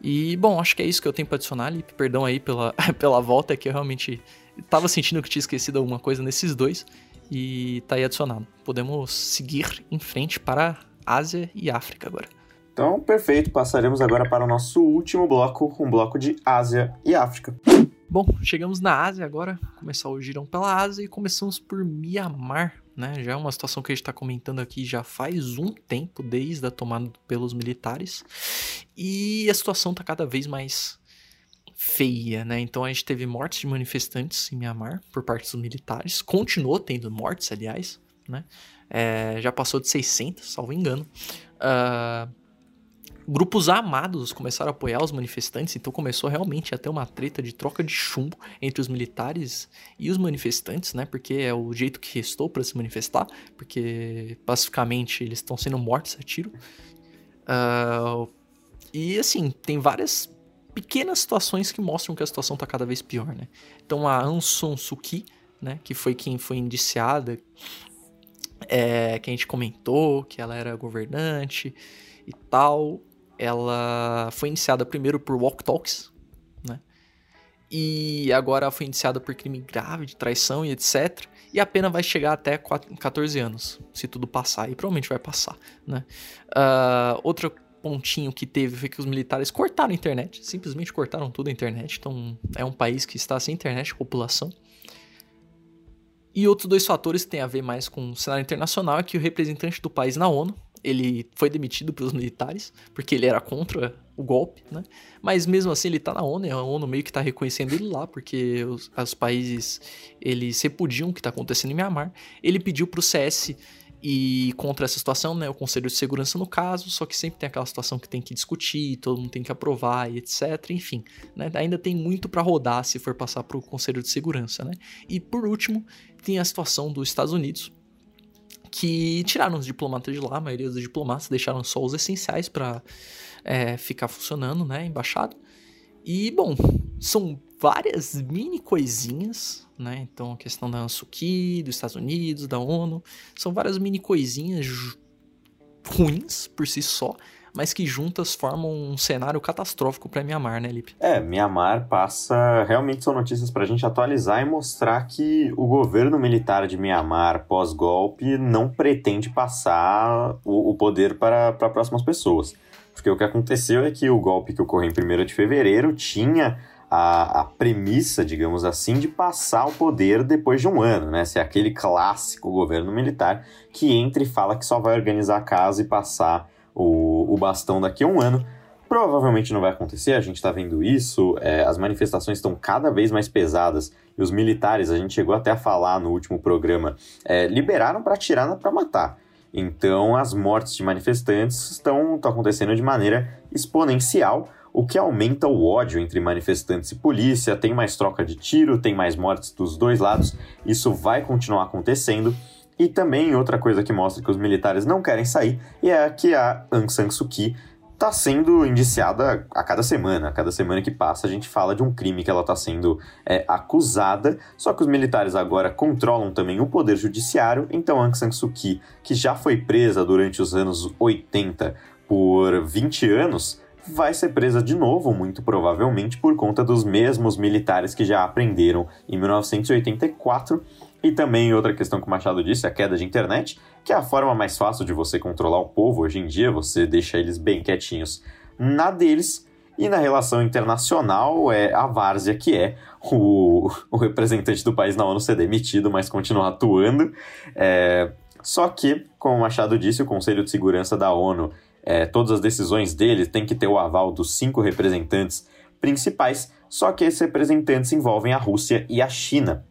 E, bom, acho que é isso que eu tenho pra adicionar, Lipe. Perdão aí pela, pela volta, é que eu realmente tava sentindo que tinha esquecido alguma coisa nesses dois. E tá aí adicionado. Podemos seguir em frente para Ásia e África agora. Então, perfeito. Passaremos agora para o nosso último bloco, um bloco de Ásia e África. Bom, chegamos na Ásia agora. Começar o girão pela Ásia e começamos por Mianmar, né? Já é uma situação que a gente está comentando aqui já faz um tempo, desde a tomada pelos militares. E a situação está cada vez mais feia, né? Então a gente teve mortes de manifestantes em Myanmar por parte dos militares. Continuou tendo mortes, aliás, né? É, já passou de 600, salvo engano. Uh, grupos armados começaram a apoiar os manifestantes, então começou realmente a ter uma treta de troca de chumbo entre os militares e os manifestantes, né? Porque é o jeito que restou para se manifestar, porque pacificamente eles estão sendo mortos a tiro. Uh, e assim, tem várias pequenas situações que mostram que a situação está cada vez pior, né? Então a Suu Kyi, né, que foi quem foi indiciada, é, que a gente comentou que ela era governante e tal, ela foi indiciada primeiro por walk talks, né? E agora foi indiciada por crime grave de traição e etc. E a pena vai chegar até 14 anos, se tudo passar. E provavelmente vai passar, né? Uh, outro pontinho que teve foi que os militares cortaram a internet. Simplesmente cortaram tudo a internet. Então é um país que está sem internet, população. E outros dois fatores que têm a ver mais com o cenário internacional é que o representante do país na ONU, ele foi demitido pelos militares, porque ele era contra o golpe, né? Mas mesmo assim ele tá na ONU, a ONU meio que tá reconhecendo ele lá, porque os, os países, eles repudiam o que tá acontecendo em Myanmar. Ele pediu pro CS e contra essa situação, né, o Conselho de Segurança no caso, só que sempre tem aquela situação que tem que discutir, todo mundo tem que aprovar e etc, enfim, né, ainda tem muito para rodar se for passar para o Conselho de Segurança, né. E por último, tem a situação dos Estados Unidos, que tiraram os diplomatas de lá, a maioria dos diplomatas deixaram só os essenciais para é, ficar funcionando, né, embaixada. E, bom, são várias mini coisinhas, né? Então, a questão da Ansuki, dos Estados Unidos, da ONU, são várias mini coisinhas ruins por si só, mas que juntas formam um cenário catastrófico para Mianmar, né, Lipe? É, Mianmar passa. Realmente são notícias para a gente atualizar e mostrar que o governo militar de Mianmar, pós-golpe, não pretende passar o, o poder para, para próximas pessoas. Porque o que aconteceu é que o golpe que ocorreu em 1 de fevereiro tinha a, a, premissa, digamos assim, de passar o poder depois de um ano, né? Ser aquele clássico governo militar que entra e fala que só vai organizar a casa e passar o, o bastão daqui a um ano. Provavelmente não vai acontecer, a gente está vendo isso, é, as manifestações estão cada vez mais pesadas e os militares, a gente chegou até a falar no último programa, é, liberaram para atirar para matar. Então as mortes de manifestantes estão, estão acontecendo de maneira exponencial, o que aumenta o ódio entre manifestantes e polícia, tem mais troca de tiro, tem mais mortes dos dois lados, isso vai continuar acontecendo. E também outra coisa que mostra que os militares não querem sair é que a Aung San Suu Kyi está sendo indiciada a cada semana. A cada semana que passa, a gente fala de um crime que ela está sendo é, acusada. Só que os militares agora controlam também o poder judiciário. Então, Aung San Suu Kyi, que já foi presa durante os anos 80 por 20 anos, vai ser presa de novo, muito provavelmente por conta dos mesmos militares que já aprenderam em 1984 e também outra questão que o Machado disse, a queda de internet, que é a forma mais fácil de você controlar o povo hoje em dia, você deixa eles bem quietinhos na deles. E na relação internacional, é a várzea que é o, o representante do país na ONU ser demitido, mas continuar atuando. É, só que, como o Machado disse, o Conselho de Segurança da ONU, é, todas as decisões dele têm que ter o aval dos cinco representantes principais, só que esses representantes envolvem a Rússia e a China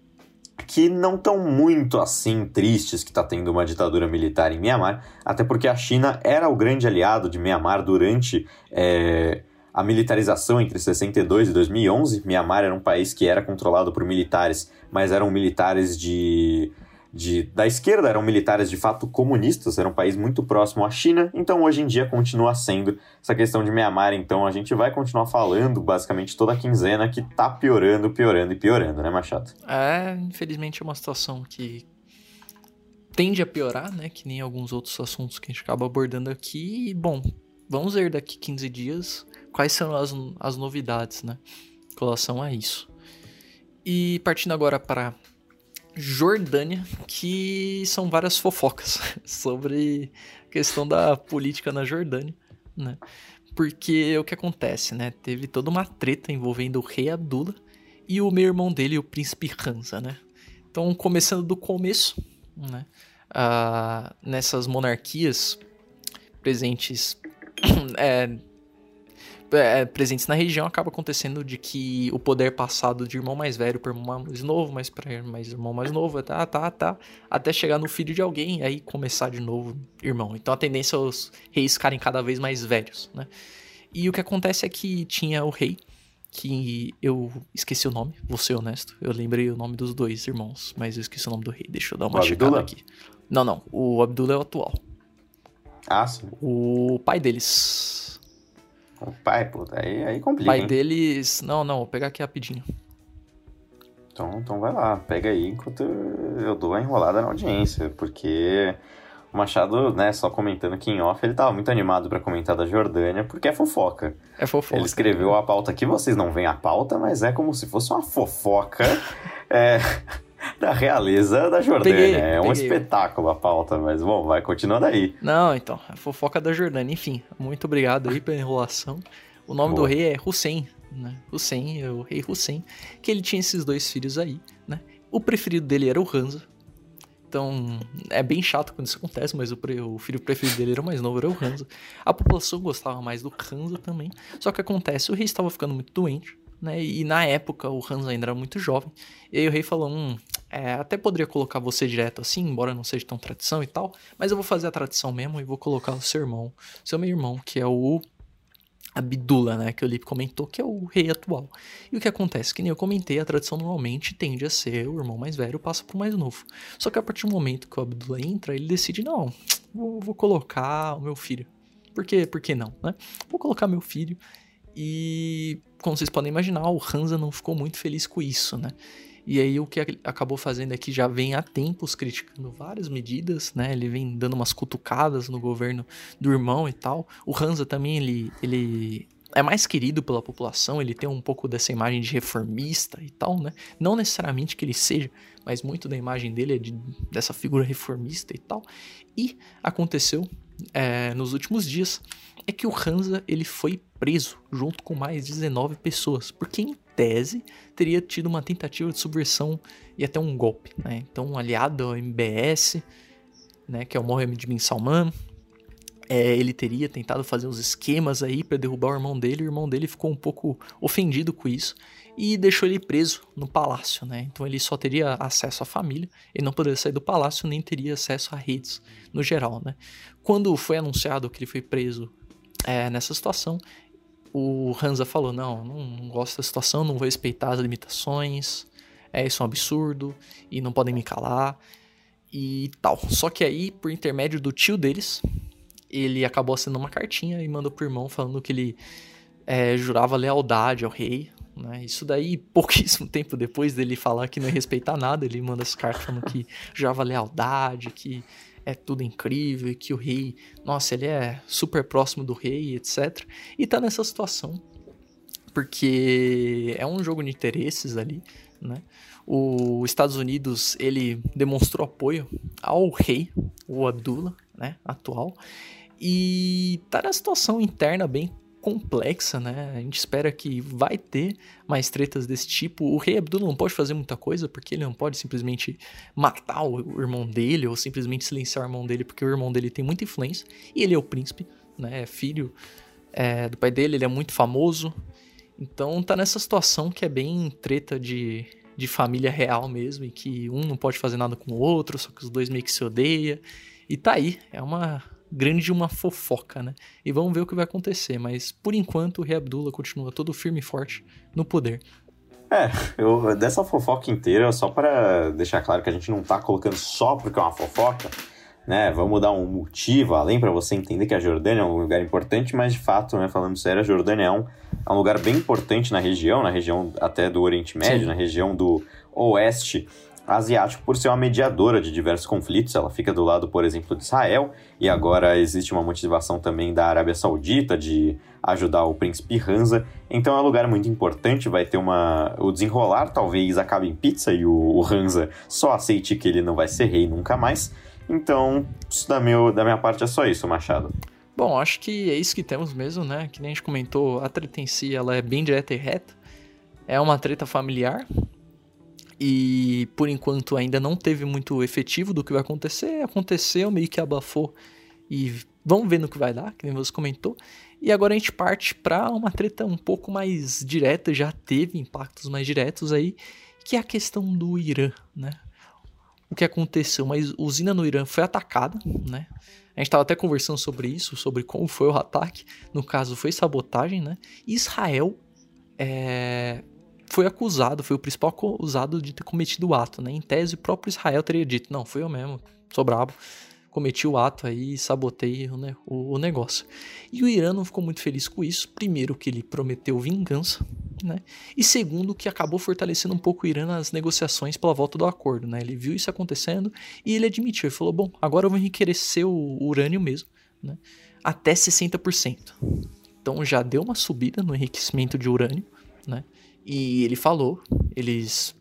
que não estão muito assim tristes que está tendo uma ditadura militar em Myanmar, até porque a China era o grande aliado de Myanmar durante é, a militarização entre 62 e 2011. Myanmar era um país que era controlado por militares, mas eram militares de de, da esquerda, eram militares de fato comunistas, era um país muito próximo à China, então hoje em dia continua sendo essa questão de Myanmar, então a gente vai continuar falando basicamente toda a quinzena que tá piorando, piorando e piorando, né, Machado? É, infelizmente é uma situação que tende a piorar, né, que nem alguns outros assuntos que a gente acaba abordando aqui, e bom, vamos ver daqui 15 dias quais são as, as novidades, né, com relação a isso. E partindo agora para Jordânia, que são várias fofocas sobre a questão da política na Jordânia, né? Porque o que acontece, né? Teve toda uma treta envolvendo o rei Abdullah e o meu irmão dele, o príncipe Hansa, né? Então, começando do começo, né? uh, nessas monarquias presentes é, é, presentes na região acaba acontecendo de que o poder passado de irmão mais velho para irmão mais novo, mais para mais irmão mais novo, tá, tá, tá, até chegar no filho de alguém e aí começar de novo irmão. Então a tendência é os reis ficarem cada vez mais velhos, né? E o que acontece é que tinha o rei que eu esqueci o nome, vou ser honesto. Eu lembrei o nome dos dois irmãos, mas eu esqueci o nome do rei. Deixa eu dar uma o checada Abdullah? aqui. Não, não. O Abdullah é o atual. Ah, sim. O pai deles. O pai, pô, aí, aí complica. O pai hein? deles. Não, não, vou pegar aqui rapidinho. Então, então vai lá, pega aí enquanto eu dou a enrolada na audiência, porque o Machado, né, só comentando aqui em off, ele tava muito animado para comentar da Jordânia, porque é fofoca. É fofoca. Ele escreveu a pauta aqui, vocês não veem a pauta, mas é como se fosse uma fofoca é, da realeza da Jordânia. Peguei, é um espetáculo a pauta, mas bom, vai continuando aí. Não, então, a fofoca da Jordânia. Enfim, muito obrigado aí pela enrolação. O nome Boa. do rei é Hussein, né? Hussein, é o rei Hussein, que ele tinha esses dois filhos aí, né? O preferido dele era o Hansa, então, é bem chato quando isso acontece, mas o, pre, o, filho preferido dele era o mais novo, era o Hansa. A população gostava mais do Hansa também. Só que acontece, o rei estava ficando muito doente, né? E na época o Hansa ainda era muito jovem. E aí o rei falou: hum, é, até poderia colocar você direto assim, embora não seja tão tradição e tal, mas eu vou fazer a tradição mesmo e vou colocar o seu irmão, seu meu irmão, que é o Abdullah, né, que o Lipe comentou, que é o rei atual. E o que acontece? Que nem eu comentei, a tradição normalmente tende a ser o irmão mais velho passa pro mais novo. Só que a partir do momento que o Abdullah entra, ele decide, não, vou, vou colocar o meu filho. Por quê? Por que não, né? Vou colocar meu filho e, como vocês podem imaginar, o Hansa não ficou muito feliz com isso, né? E aí o que acabou fazendo é que já vem há tempos criticando várias medidas, né? Ele vem dando umas cutucadas no governo do irmão e tal. O Hansa também, ele, ele é mais querido pela população, ele tem um pouco dessa imagem de reformista e tal, né? Não necessariamente que ele seja, mas muito da imagem dele é de, dessa figura reformista e tal. E aconteceu é, nos últimos dias é que o Hansa ele foi preso junto com mais 19 pessoas, porque em tese teria tido uma tentativa de subversão e até um golpe, né? Então, aliado ao MBS, né, que é o Mohammed bin Salman, é, ele teria tentado fazer uns esquemas aí para derrubar o irmão dele, e o irmão dele ficou um pouco ofendido com isso e deixou ele preso no palácio, né? Então ele só teria acesso à família, ele não poderia sair do palácio nem teria acesso a redes no geral, né? Quando foi anunciado que ele foi preso é, nessa situação, o Hansa falou: não, não, não gosto da situação, não vou respeitar as limitações, é isso é um absurdo e não podem me calar e tal. Só que aí, por intermédio do tio deles, ele acabou assinando uma cartinha e mandou pro irmão falando que ele é, jurava lealdade ao rei. Né? Isso daí, pouquíssimo tempo depois dele falar que não ia respeitar nada, ele manda as cartas falando que jurava lealdade, que é tudo incrível e que o rei, nossa, ele é super próximo do rei, etc. E tá nessa situação porque é um jogo de interesses ali, né? Os Estados Unidos ele demonstrou apoio ao rei, o Abdullah, né, atual, e tá na situação interna bem complexa, né? A gente espera que vai ter mais tretas desse tipo. O rei Abdullah não pode fazer muita coisa, porque ele não pode simplesmente matar o irmão dele ou simplesmente silenciar o irmão dele, porque o irmão dele tem muita influência e ele é o príncipe, né? É filho é, do pai dele, ele é muito famoso. Então tá nessa situação que é bem treta de, de família real mesmo, e que um não pode fazer nada com o outro, só que os dois meio que se odeiam. E tá aí, é uma grande de uma fofoca, né? E vamos ver o que vai acontecer, mas por enquanto o Rei Abdullah continua todo firme e forte no poder. É, eu, dessa fofoca inteira, só para deixar claro que a gente não tá colocando só porque é uma fofoca, né? Vamos dar um motivo além para você entender que a Jordânia é um lugar importante, mas de fato, né, falando sério, a Jordânia é um, é um lugar bem importante na região, na região até do Oriente Médio, Sim. na região do oeste asiático por ser uma mediadora de diversos conflitos. Ela fica do lado, por exemplo, de Israel, e agora existe uma motivação também da Arábia Saudita de ajudar o príncipe Hansa. Então é um lugar muito importante, vai ter uma. O desenrolar talvez acabe em pizza e o, o Hansa só aceite que ele não vai ser rei nunca mais. Então, da, meu, da minha parte é só isso, Machado. Bom, acho que é isso que temos mesmo, né? Que nem a gente comentou, a treta em si ela é bem direta e reta. É uma treta familiar, E por enquanto ainda não teve muito efetivo do que vai acontecer. Aconteceu, meio que abafou. E vamos ver no que vai dar, que nem você comentou. E agora a gente parte para uma treta um pouco mais direta, já teve impactos mais diretos aí, que é a questão do Irã, né? O que aconteceu? Uma usina no Irã foi atacada, né? A gente estava até conversando sobre isso, sobre como foi o ataque. No caso, foi sabotagem, né? Israel é, foi acusado, foi o principal acusado de ter cometido o ato, né? Em tese, o próprio Israel teria dito: não, foi eu mesmo, sou brabo, cometi o ato aí, sabotei né, o, o, negócio. E o Irã não ficou muito feliz com isso. Primeiro, que ele prometeu vingança, né? E segundo, que acabou fortalecendo um pouco o Irã nas negociações pela volta do acordo, né? Ele viu isso acontecendo e ele admitiu, ele falou: bom, agora eu vou enriquecer o urânio mesmo, né? Até 60%. Então já deu uma subida no enriquecimento de urânio, né? E ele falou, eles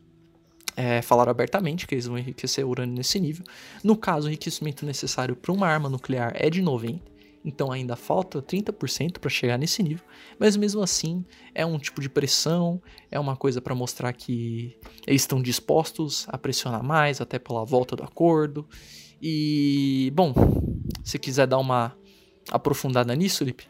é, falaram abertamente que eles vão enriquecer urânio nesse nível. No caso, o enriquecimento necessário para uma arma nuclear é de 90, então ainda falta 30% para chegar nesse nível, mas mesmo assim é um tipo de pressão, é uma coisa para mostrar que eles estão dispostos a pressionar mais, até pela volta do acordo. E, bom, se quiser dar uma aprofundada nisso, Lipe.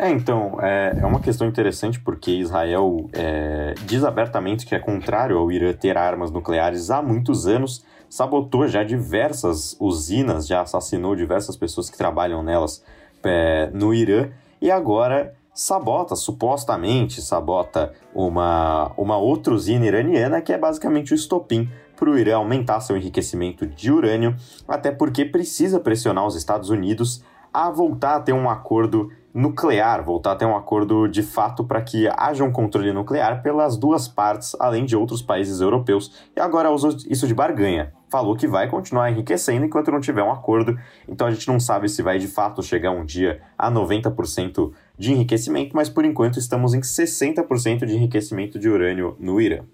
É, então, é, é uma questão interessante porque Israel é, diz abertamente que é contrário ao Irã ter armas nucleares há muitos anos, sabotou já diversas usinas, já assassinou diversas pessoas que trabalham nelas é, no Irã e agora sabota, supostamente sabota uma, uma outra usina iraniana que é basicamente o estopim para o Irã aumentar seu enriquecimento de urânio, até porque precisa pressionar os Estados Unidos a voltar a ter um acordo nuclear, voltar a ter um acordo de fato para que haja um controle nuclear pelas duas partes, além de outros países europeus, e agora usa isso de barganha. Falou que vai continuar enriquecendo enquanto não tiver um acordo, então a gente não sabe se vai de fato chegar um dia a 90% de enriquecimento, mas por enquanto estamos em 60% de enriquecimento de urânio no Irã.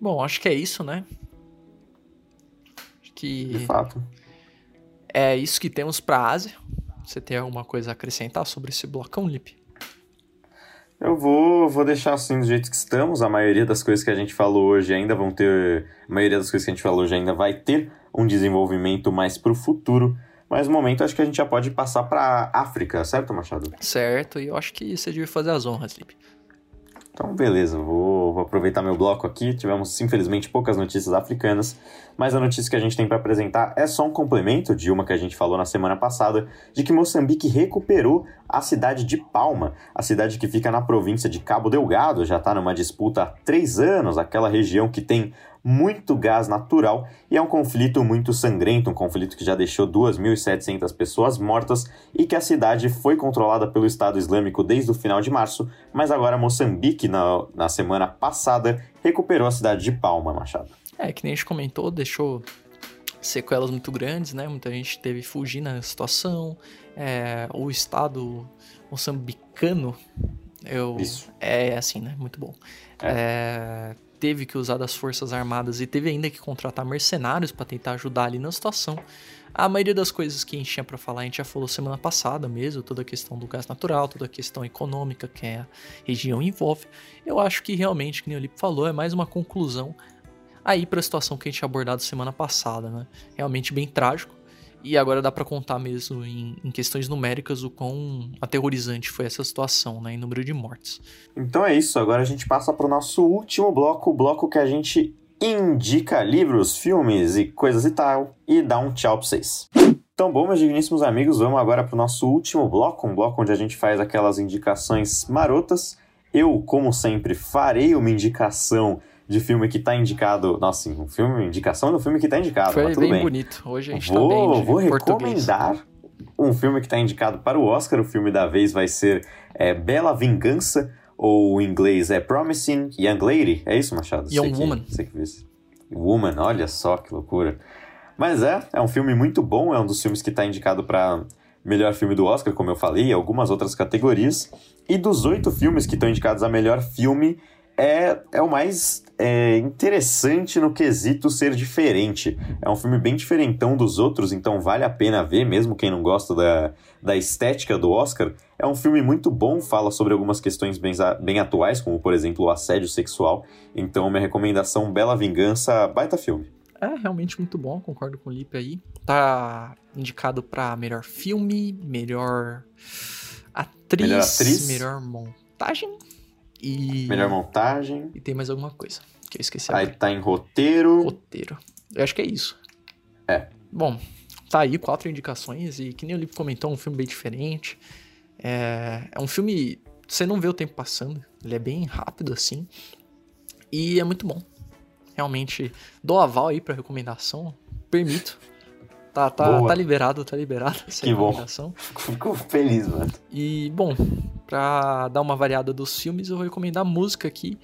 Bom, acho que é isso, né? Acho que. De fato. É isso que temos para a Ásia. Você tem alguma coisa a acrescentar sobre esse blocão, Lip? Eu vou, vou deixar assim do jeito que estamos. A maioria das coisas que a gente falou hoje ainda vão ter. A maioria das coisas que a gente falou hoje ainda vai ter um desenvolvimento mais para o futuro. Mas no momento acho que a gente já pode passar para África, certo, Machado? Certo, e eu acho que você devia fazer as honras, Lip. Então, beleza, vou, aproveitar meu bloco aqui. Tivemos, infelizmente, poucas notícias africanas, mas a notícia que a gente tem para apresentar é só um complemento de uma que a gente falou na semana passada, de que Moçambique recuperou a cidade de Palma, a cidade que fica na província de Cabo Delgado, já está numa disputa há três anos, aquela região que tem muito gás natural e é um conflito muito sangrento, um conflito que já deixou 2.700 pessoas mortas e que a cidade foi controlada pelo Estado Islâmico desde o final de março, mas agora Moçambique, na, na semana passada, recuperou a cidade de Palma, Machado. É, que nem a gente comentou, deixou sequelas muito grandes, né? Muita gente teve que fugir na situação. É, o Estado moçambicano eu, Isso. é assim, né? Muito bom. É. É, teve que usar das Forças Armadas e teve ainda que contratar mercenários para tentar ajudar ali na situação. A maioria das coisas que a gente tinha para falar, a gente já falou semana passada mesmo, toda a questão do gás natural, toda a questão econômica que a região envolve. Eu acho que realmente, como o Lipe falou, é mais uma conclusão aí para a situação que a gente tinha abordado semana passada, né? Realmente bem trágico. E agora dá para contar mesmo em, em, questões numéricas o quão aterrorizante foi essa situação, né, em número de mortes. Então é isso, agora a gente passa para o nosso último bloco, o bloco que a gente indica livros, filmes e coisas e tal, e dá um tchau para vocês. Então, bom, meus digníssimos amigos, vamos agora para o nosso último bloco, um bloco onde a gente faz aquelas indicações marotas. Eu, como sempre, farei uma indicação de filme que tá indicado. Nossa, um filme, indicação do filme que tá indicado. Foi mas tudo bem, bem bonito. Hoje a gente vou, tá bem Vou português. recomendar um filme que tá indicado para o Oscar. O filme da vez vai ser é, Bela Vingança, ou em inglês é Promising Young Lady. É isso, Machado? Young sei Woman. Que, sei que viu Woman, olha só que loucura. Mas é, é um filme muito bom, é um dos filmes que está indicado para melhor filme do Oscar, como eu falei, e algumas outras categorias. E dos oito filmes que estão indicados a melhor filme, é, é o mais é interessante no quesito ser diferente. É um filme bem diferentão dos outros, então vale a pena ver, mesmo quem não gosta da, da estética do Oscar. É um filme muito bom, fala sobre algumas questões bem, bem atuais, como por exemplo o assédio sexual. Então, minha recomendação: Bela Vingança, baita filme. É realmente muito bom, concordo com o Lipe aí. Tá indicado para melhor filme, melhor atriz, melhor, atriz. melhor montagem e. Melhor montagem. E tem mais alguma coisa que eu esqueci. Aí agora. tá em roteiro. Roteiro. Eu acho que é isso. É. Bom, tá aí quatro indicações e que nem o Lipe comentou, um filme bem diferente. É, é um filme. Você não vê o tempo passando, ele é bem rápido assim. E é muito bom. Realmente, dou aval aí pra recomendação. Permito. Tá, tá, tá liberado, tá liberado essa que. Bom. Fico feliz, mano. E, bom, pra dar uma variada dos filmes, eu vou recomendar música aqui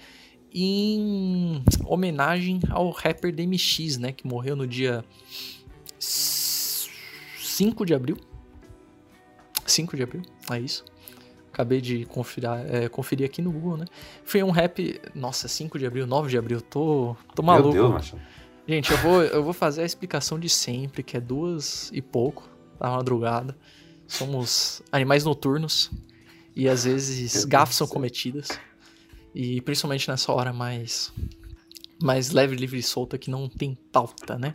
em homenagem ao rapper DMX, né? Que morreu no dia 5 de abril. 5 de abril, é isso. Acabei de conferir, é, conferir aqui no Google, né? Foi um rap. Nossa, 5 de abril, 9 de abril, tô, tô maluco. Meu Deus, macho. Gente, eu vou, eu vou fazer a explicação de sempre, que é duas e pouco da madrugada. Somos animais noturnos e às vezes gafas são cometidas. E principalmente nessa hora mais, mais leve, livre e solta que não tem pauta, né?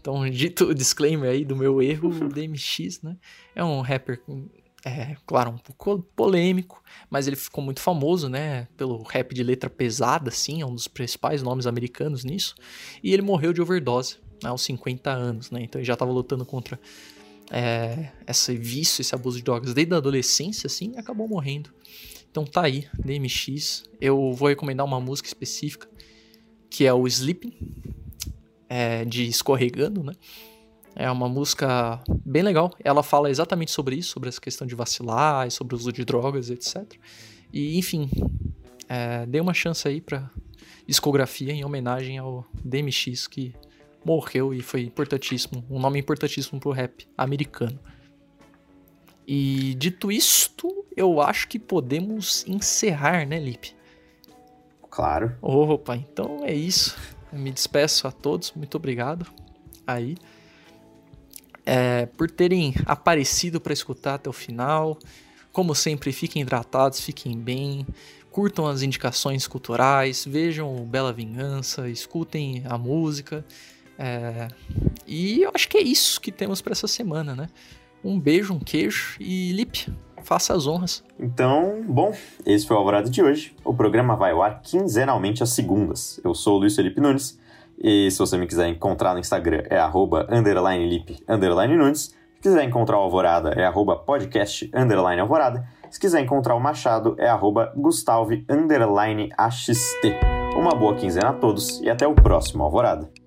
Então, dito o disclaimer aí do meu erro, o DMX, né? É um rapper é, claro, um pouco polêmico, mas ele ficou muito famoso, né, pelo rap de letra pesada, assim, é um dos principais nomes americanos nisso, e ele morreu de overdose, né, aos 50 anos, né, então ele já estava lutando contra é, esse vício, esse abuso de drogas desde a adolescência, assim, e acabou morrendo. Então tá aí, DMX, eu vou recomendar uma música específica, que é o Sleeping, é, de Escorregando, né, é uma música bem legal. Ela fala exatamente sobre isso, sobre essa questão de vacilar, sobre o uso de drogas, etc. E, enfim, é, dei uma chance aí pra discografia em homenagem ao DMX, que morreu e foi importantíssimo, um nome importantíssimo pro rap americano. E dito isto, eu acho que podemos encerrar, né, Lipe? Claro. Opa, então é isso. Eu me despeço a todos, muito obrigado. Aí é, por terem aparecido para escutar até o final. Como sempre, fiquem hidratados, fiquem bem, curtam as indicações culturais, vejam Bela Vingança, escutem a música. É, e eu acho que é isso que temos para essa semana, né? Um beijo, um queijo e Lip, faça as honras. Então, bom, esse foi o Alvorada de hoje. O programa vai ao ar quinzenalmente às segundas. Eu sou o Luiz Felipe Nunes e se você me quiser encontrar no Instagram, é arroba underline lip underline. Se quiser encontrar o Alvorada, é arroba podcast underline alvorada. Se quiser encontrar o Machado, é arroba gustavе underline. Uma boa quinzena a todos e até o próximo Alvorada.